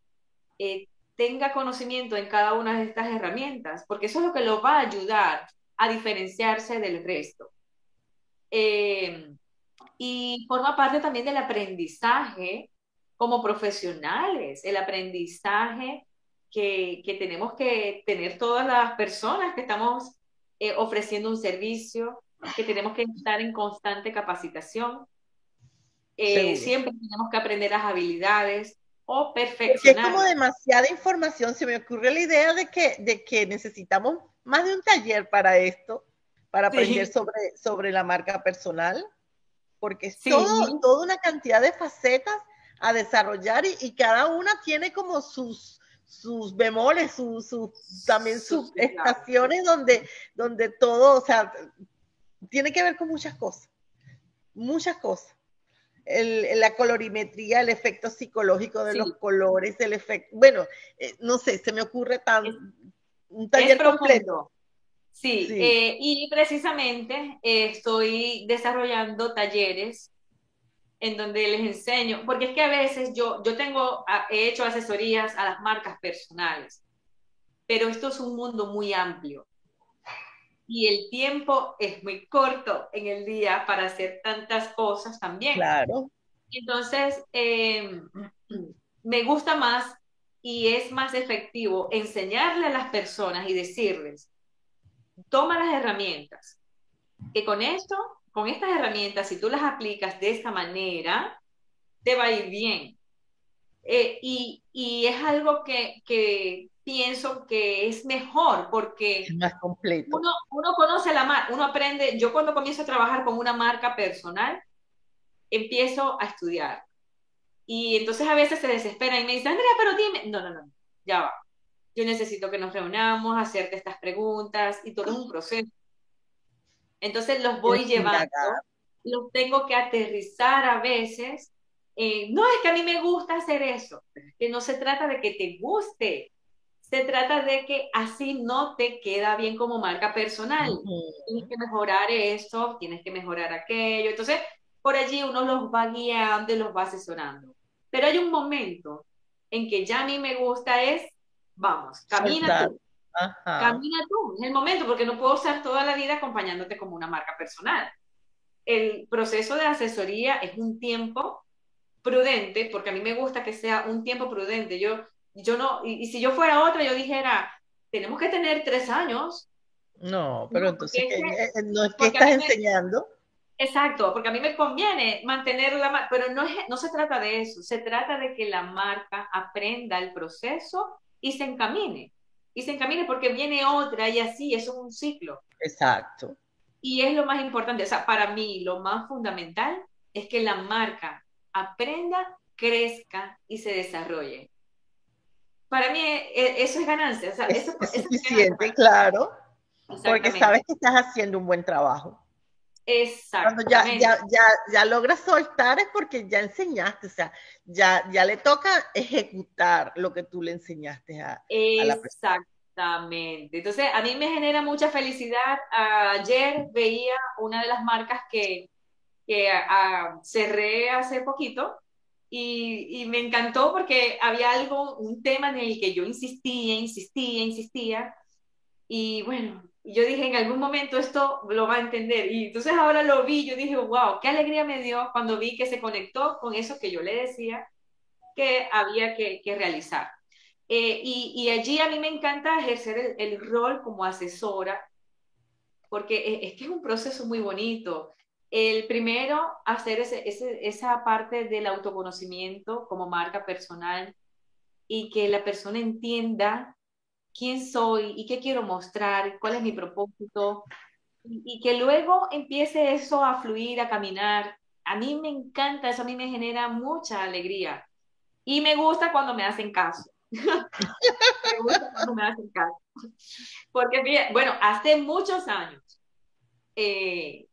eh, tenga conocimiento en cada una de estas herramientas, porque eso es lo que lo va a ayudar a diferenciarse del resto. Eh, y forma parte también del aprendizaje como profesionales, el aprendizaje que, que tenemos que tener todas las personas que estamos eh, ofreciendo un servicio, que tenemos que estar en constante capacitación. Eh, siempre tenemos que aprender las habilidades o perfeccionar. Porque es como demasiada información. Se me ocurre la idea de que, de que necesitamos más de un taller para esto, para aprender sobre, sobre la marca personal, porque es todo, toda una cantidad de facetas a desarrollar y, cada una tiene como sus, sus bemoles, sus, también sus, estaciones donde, donde todo, o sea, tiene que ver con muchas cosas, muchas cosas. El, la colorimetría, el efecto psicológico de los colores, el efecto, bueno, eh, no sé, se me ocurre tan, un taller completo. Sí, eh, y precisamente eh, estoy desarrollando talleres en donde les enseño, porque es que a veces yo, yo tengo, he hecho asesorías a las marcas personales, pero esto es un mundo muy amplio y el tiempo es muy corto en el día para hacer tantas cosas también. Claro. Entonces, em, (clears throat) me gusta más y es más efectivo enseñarle a las personas y decirles, toma las herramientas, que con esto con estas herramientas, si tú las aplicas de esta manera, te va a ir bien. Eh, y, y, es algo que, que, pienso que es mejor porque es más completo. Uno, uno conoce la marca, uno aprende. Yo cuando comienzo a trabajar con una marca personal, empiezo a estudiar. Y entonces a veces se desespera y me dice, Andrea, pero dime, no, no, no, ya va. Yo necesito que nos reunamos, hacerte estas preguntas y todo es un proceso. Entonces los voy llevando, los tengo que aterrizar a veces. Eh, no es que a mí me gusta hacer eso, que no se trata de que te guste, se trata de que así no te queda bien como marca personal. Tienes que mejorar esto, tienes que mejorar aquello. Entonces, por allí uno los va guiando y los va asesorando. Pero hay un momento en que ya a mí me gusta es, vamos, camina tú. Camina tú, es el momento, porque no puedo estar toda la vida acompañándote como una marca personal. El proceso de asesoría es un tiempo prudente, porque a mí me gusta que sea un tiempo prudente. Yo, yo no, y, si yo fuera otra, yo dijera, tenemos que tener tres años. No, pero entonces, ¿no es que estás enseñando? Exacto, porque a mí me conviene mantener la marca, pero no, es, no se trata de eso, se trata de que la marca aprenda el proceso y se encamine. Y se encamine porque viene otra y así, eso es un ciclo. Exacto. Y es lo más importante, o sea, para mí lo más fundamental es que la marca aprenda, crezca y se desarrolle. Para mí e, eso es ganancia. O sea, es, eso, es suficiente, claro. Porque sabes que estás haciendo un buen trabajo. Cuando ya, ya, ya, ya logras soltar es porque ya enseñaste, o sea, ya, ya le toca ejecutar lo que tú le enseñaste a, la persona. Exactamente. Entonces, a mí me genera mucha felicidad. Ayer veía una de las marcas que, que cerré hace poquito y, y, me encantó porque había algo, un tema en el que yo insistía, insistía, insistía. Y bueno, yo dije, en algún momento esto lo va a entender. Y entonces ahora lo vi, yo dije, wow, qué alegría me dio cuando vi que se conectó con eso que yo le decía que había que, que realizar. Eh, y, y, allí a mí me encanta ejercer el, rol como asesora, porque es, que es un proceso muy bonito. El primero, hacer ese, ese, esa parte del autoconocimiento como marca personal y que la persona entienda quién soy y qué quiero mostrar, cuál es mi propósito, y, que luego empiece eso a fluir, a caminar. A mí me encanta, eso a mí me genera mucha alegría. Y me gusta cuando me hacen caso. (laughs) me gusta cuando me hacen caso. Porque, bueno, hace muchos años eh,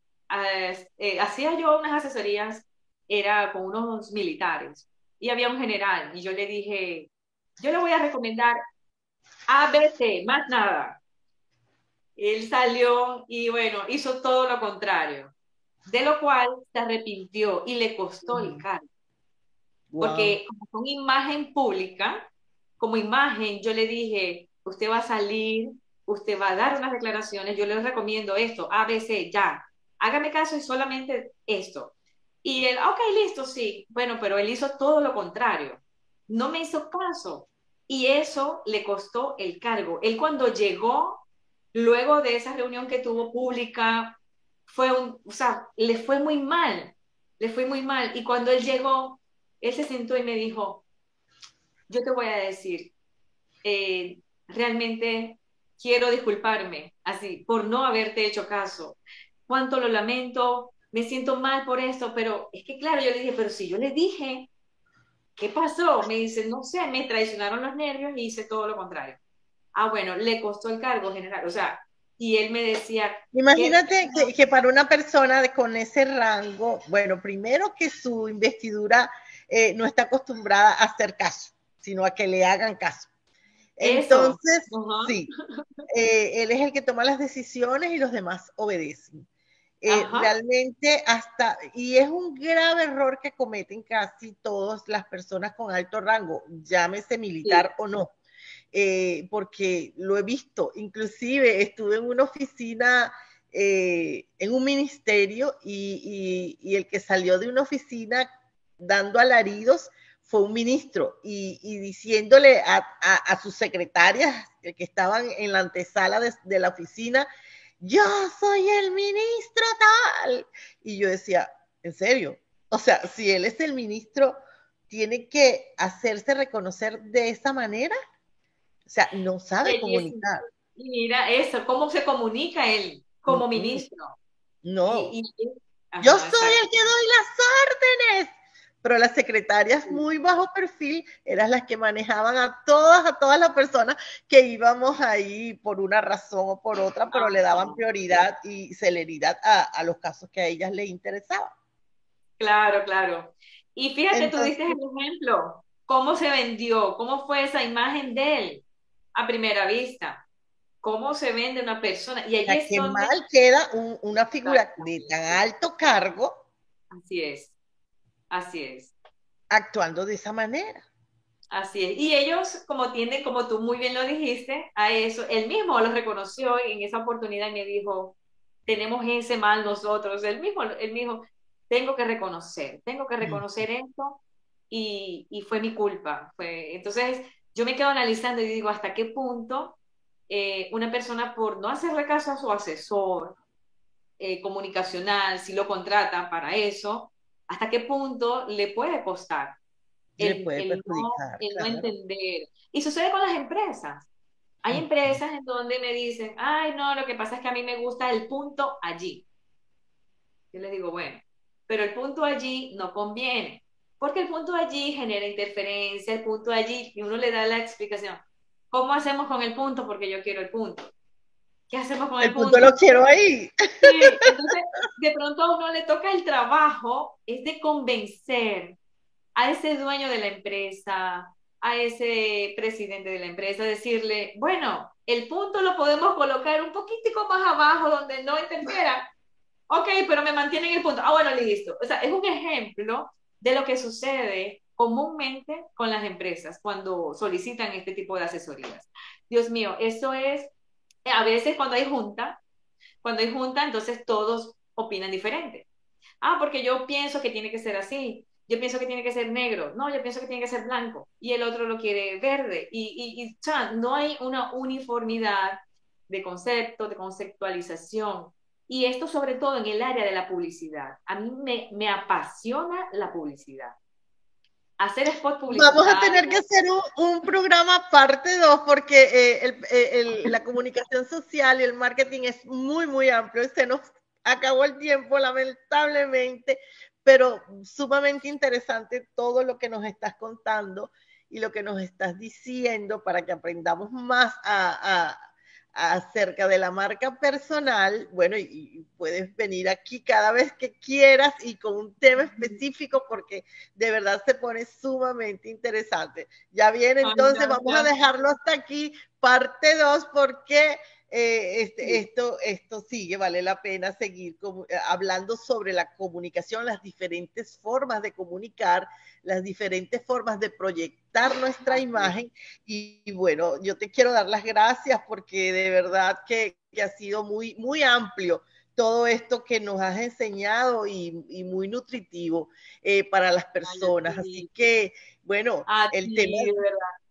eh, hacía yo unas asesorías, era con unos militares, y había un general, y yo le dije, yo le voy a recomendar ABC, más nada. Él salió y bueno, hizo todo lo contrario, de lo cual se arrepintió y le costó el cargo. Porque como con imagen pública, como imagen, yo le dije, usted va a salir, usted va a dar unas declaraciones, yo le recomiendo esto, ABC, ya, hágame caso y solamente esto. Y él, ok, listo, sí. Bueno, pero él hizo todo lo contrario. No me hizo caso y eso le costó el cargo. Él cuando llegó, luego de esa reunión que tuvo pública, fue un, o sea, le fue muy mal, le fue muy mal. Y cuando él llegó, él se sentó y me dijo, yo te voy a decir, eh, realmente quiero disculparme, así, por no haberte hecho caso. Cuánto lo lamento, me siento mal por esto, pero es que claro, yo le dije, pero si yo le dije ¿Qué pasó? Me dice, no sé, me traicionaron los nervios y hice todo lo contrario. Ah, bueno, le costó el cargo general, o sea, y él me decía... Imagínate que, para una persona con ese rango, bueno, primero que su investidura eh, no está acostumbrada a hacer caso, sino a que le hagan caso. Entonces, sí, eh, él es el que toma las decisiones y los demás obedecen. Eh, realmente hasta, y es un grave error que cometen casi todas las personas con alto rango, llámese militar o no, eh, porque lo he visto, inclusive estuve en una oficina, eh, en un ministerio, y, y, el que salió de una oficina dando alaridos fue un ministro y, y diciéndole a, a, a, sus secretarias que estaban en la antesala de, de la oficina, yo soy el ministro tal. Y yo decía, ¿en serio? O sea, si él es el ministro, tiene que hacerse reconocer de esa manera. O sea, no sabe comunicar. Mira eso, ¿cómo se comunica él como ministro? No. yo soy el que doy las órdenes pero las secretarias muy bajo perfil eran las que manejaban a todas, a todas las personas que íbamos ahí por una razón o por otra, pero le daban prioridad y celeridad a, los casos que a ellas les interesaban. Claro, claro. Y fíjate, tú dices el ejemplo, cómo se vendió, cómo fue esa imagen de él a primera vista cómo se vende una persona. Y ahí es mal queda una figura de tan alto cargo. Así es. Así es. Actuando de esa manera. Así es. Y ellos, como tienden, como tú muy bien lo dijiste, a eso, él mismo lo reconoció en esa oportunidad y me dijo, tenemos ese mal nosotros. Él mismo, él mismo, tengo que reconocer, tengo que reconocer esto y, y, fue mi culpa. Fue, entonces, yo me quedo analizando y digo, ¿hasta qué punto eh, una persona por no hacerle caso a su asesor, eh, comunicacional, si lo contrata para eso, hasta qué punto le puede costar el, no, entender. Y sucede con las empresas. Hay empresas en donde me dicen, ay, no, lo que pasa es que a mí me gusta el punto allí. Yo les digo, bueno, pero el punto allí no conviene, porque el punto allí genera interferencia, el punto allí, y uno le da la explicación. ¿Cómo hacemos con el punto? Porque yo quiero el punto. ¿Qué hacemos con el, el punto? lo quiero ahí. entonces, de pronto a uno le toca el trabajo, es de convencer a ese dueño de la empresa, a ese presidente de la empresa, decirle, bueno, el punto lo podemos colocar un poquitico más abajo donde no interfiera. Ok, pero me mantienen el punto. Ah, bueno, listo. O sea, es un ejemplo de lo que sucede comúnmente con las empresas cuando solicitan este tipo de asesorías. Dios mío, eso es, a veces cuando hay junta, cuando hay junta, entonces todos opinan diferente. Ah, porque yo pienso que tiene que ser así, yo pienso que tiene que ser negro, no, yo pienso que tiene que ser blanco, y el otro lo quiere verde, y, y, y no hay una uniformidad de concepto, de conceptualización, y esto sobre todo en el área de la publicidad. A mí me, me apasiona la publicidad hacer spot. Vamos a tener que hacer un, programa parte 2 porque eh, eh, (laughs) la comunicación social y el marketing es muy, muy amplio. Se nos acabó el tiempo, lamentablemente, pero sumamente interesante todo lo que nos estás contando y lo que nos estás diciendo para que aprendamos más a acerca de la marca personal, bueno, y, puedes venir aquí cada vez que quieras y con un tema específico porque de verdad se pone sumamente interesante. Ya bien, entonces vamos a dejarlo hasta aquí, parte 2, porque eh, este, esto, esto sigue, vale la pena seguir eh, hablando sobre la comunicación, las diferentes formas de comunicar, las diferentes formas de proyectar nuestra imagen. Y, bueno, yo te quiero dar las gracias porque de verdad que, que ha sido muy, muy amplio todo esto que nos has enseñado y, muy nutritivo eh, para las personas. Así que, bueno, el tema,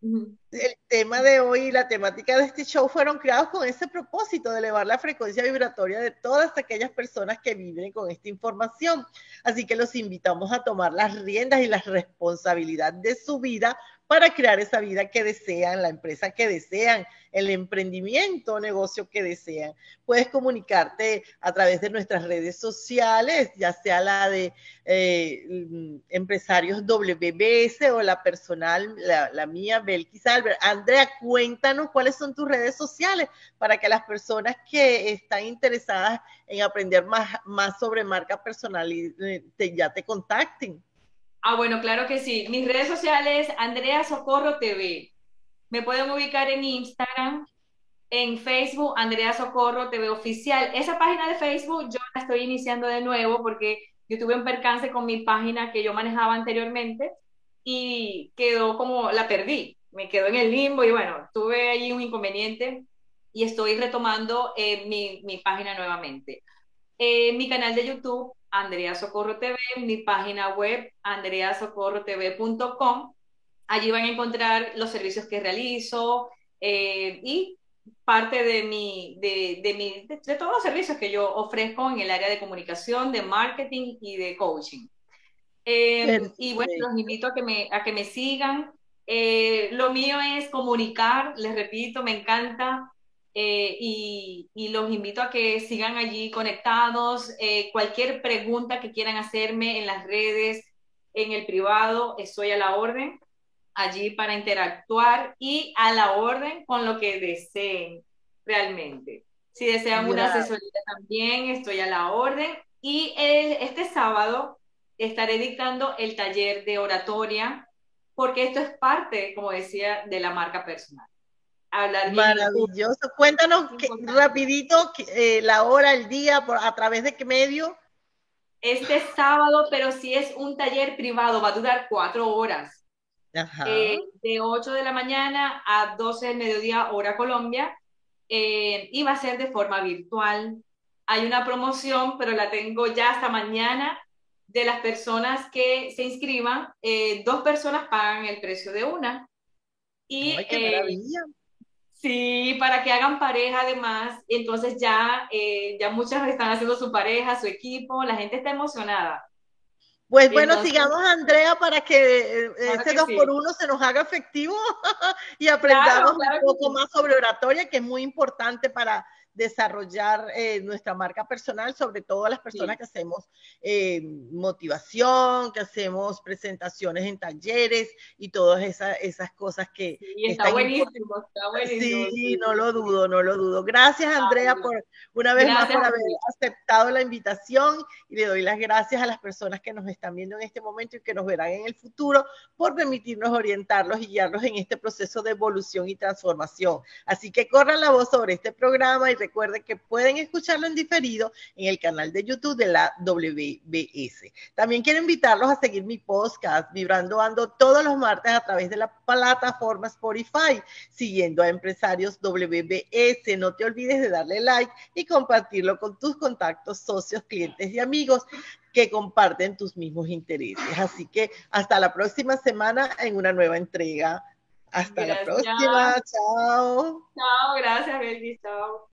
el tema de hoy y la temática de este show fueron creados con ese propósito de elevar la frecuencia vibratoria de todas aquellas personas que viven con esta información. Así que los invitamos a tomar las riendas y la responsabilidad de su vida para crear esa vida que desean, la empresa que desean, el emprendimiento o negocio que desean. Puedes comunicarte a través de nuestras redes sociales, ya sea la de eh, empresarios WBS o la personal, la, mía, Belkis Albert. Andrea, cuéntanos cuáles son tus redes sociales para que las personas que están interesadas en aprender más, más sobre marca personal eh, ya te contacten. Ah, bueno, claro que sí. Mis redes sociales, Andrea Socorro TV. Me pueden ubicar en Instagram, en Facebook, Andrea Socorro TV Oficial. Esa página de Facebook yo la estoy iniciando de nuevo porque yo tuve un percance con mi página que yo manejaba anteriormente y quedó como, la perdí, me quedó en el limbo y bueno, tuve ahí un inconveniente y estoy retomando eh, mi, página nuevamente. Eh, mi canal de YouTube Andrea Socorro TV, mi página web andreasocorrotv.com. Allí van a encontrar los servicios que realizo eh, y parte de, mi, de, de, mi, de, todos los servicios que yo ofrezco en el área de comunicación, de marketing y de coaching. Eh, y bueno, los invito a que me, a que me sigan. Eh, lo mío es comunicar, les repito, me encanta eh, y, los invito a que sigan allí conectados. Eh, cualquier pregunta que quieran hacerme en las redes, en el privado, estoy a la orden allí para interactuar y a la orden con lo que deseen realmente. Si desean una asesoría también, estoy a la orden. Y este sábado estaré dictando el taller de oratoria, porque esto es parte, como decía, de la marca personal. Maravilloso. Cuéntanos rapidito eh, la hora, el día, por, a través de qué medio. Este sábado, pero si es un taller privado, va a durar cuatro horas. Eh, de 8 de la mañana a 12 del mediodía, hora Colombia, eh, y va a ser de forma virtual. Hay una promoción, pero la tengo ya hasta mañana. De las personas que se inscriban, dos personas pagan el precio de una. Y, qué maravilla Sí, para que hagan pareja además. Entonces ya, eh, ya muchas están haciendo su pareja, su equipo, la gente está emocionada. Pues bueno, sigamos Andrea para que eh, ese dos por uno se nos haga efectivo (laughs) y aprendamos un poco más sobre oratoria, que es muy importante para desarrollar eh, nuestra marca personal, sobre todo a las personas que hacemos eh, motivación, que hacemos presentaciones en talleres y todas esas, esas cosas que... Sí, está buenísimo, está buenísimo. Sí, no lo dudo, no lo dudo. Gracias Andrea por una vez más por haber aceptado la invitación y le doy las gracias a las personas que nos están viendo en este momento y que nos verán en el futuro por permitirnos orientarlos y guiarlos en este proceso de evolución y transformación. Así que corran la voz sobre este programa y recuerden que pueden escucharlo en diferido en el canal de YouTube de la WBS. También quiero invitarlos a seguir mi podcast Vibrando Ando todos los martes a través de la plataforma Spotify, siguiendo a Empresarios WBS. No te olvides de darle like y compartirlo con tus contactos, socios, clientes y amigos que comparten tus mismos intereses. Así que hasta la próxima semana en una nueva entrega. Hasta la próxima. Chao. Chao, gracias, Belgi. Chao.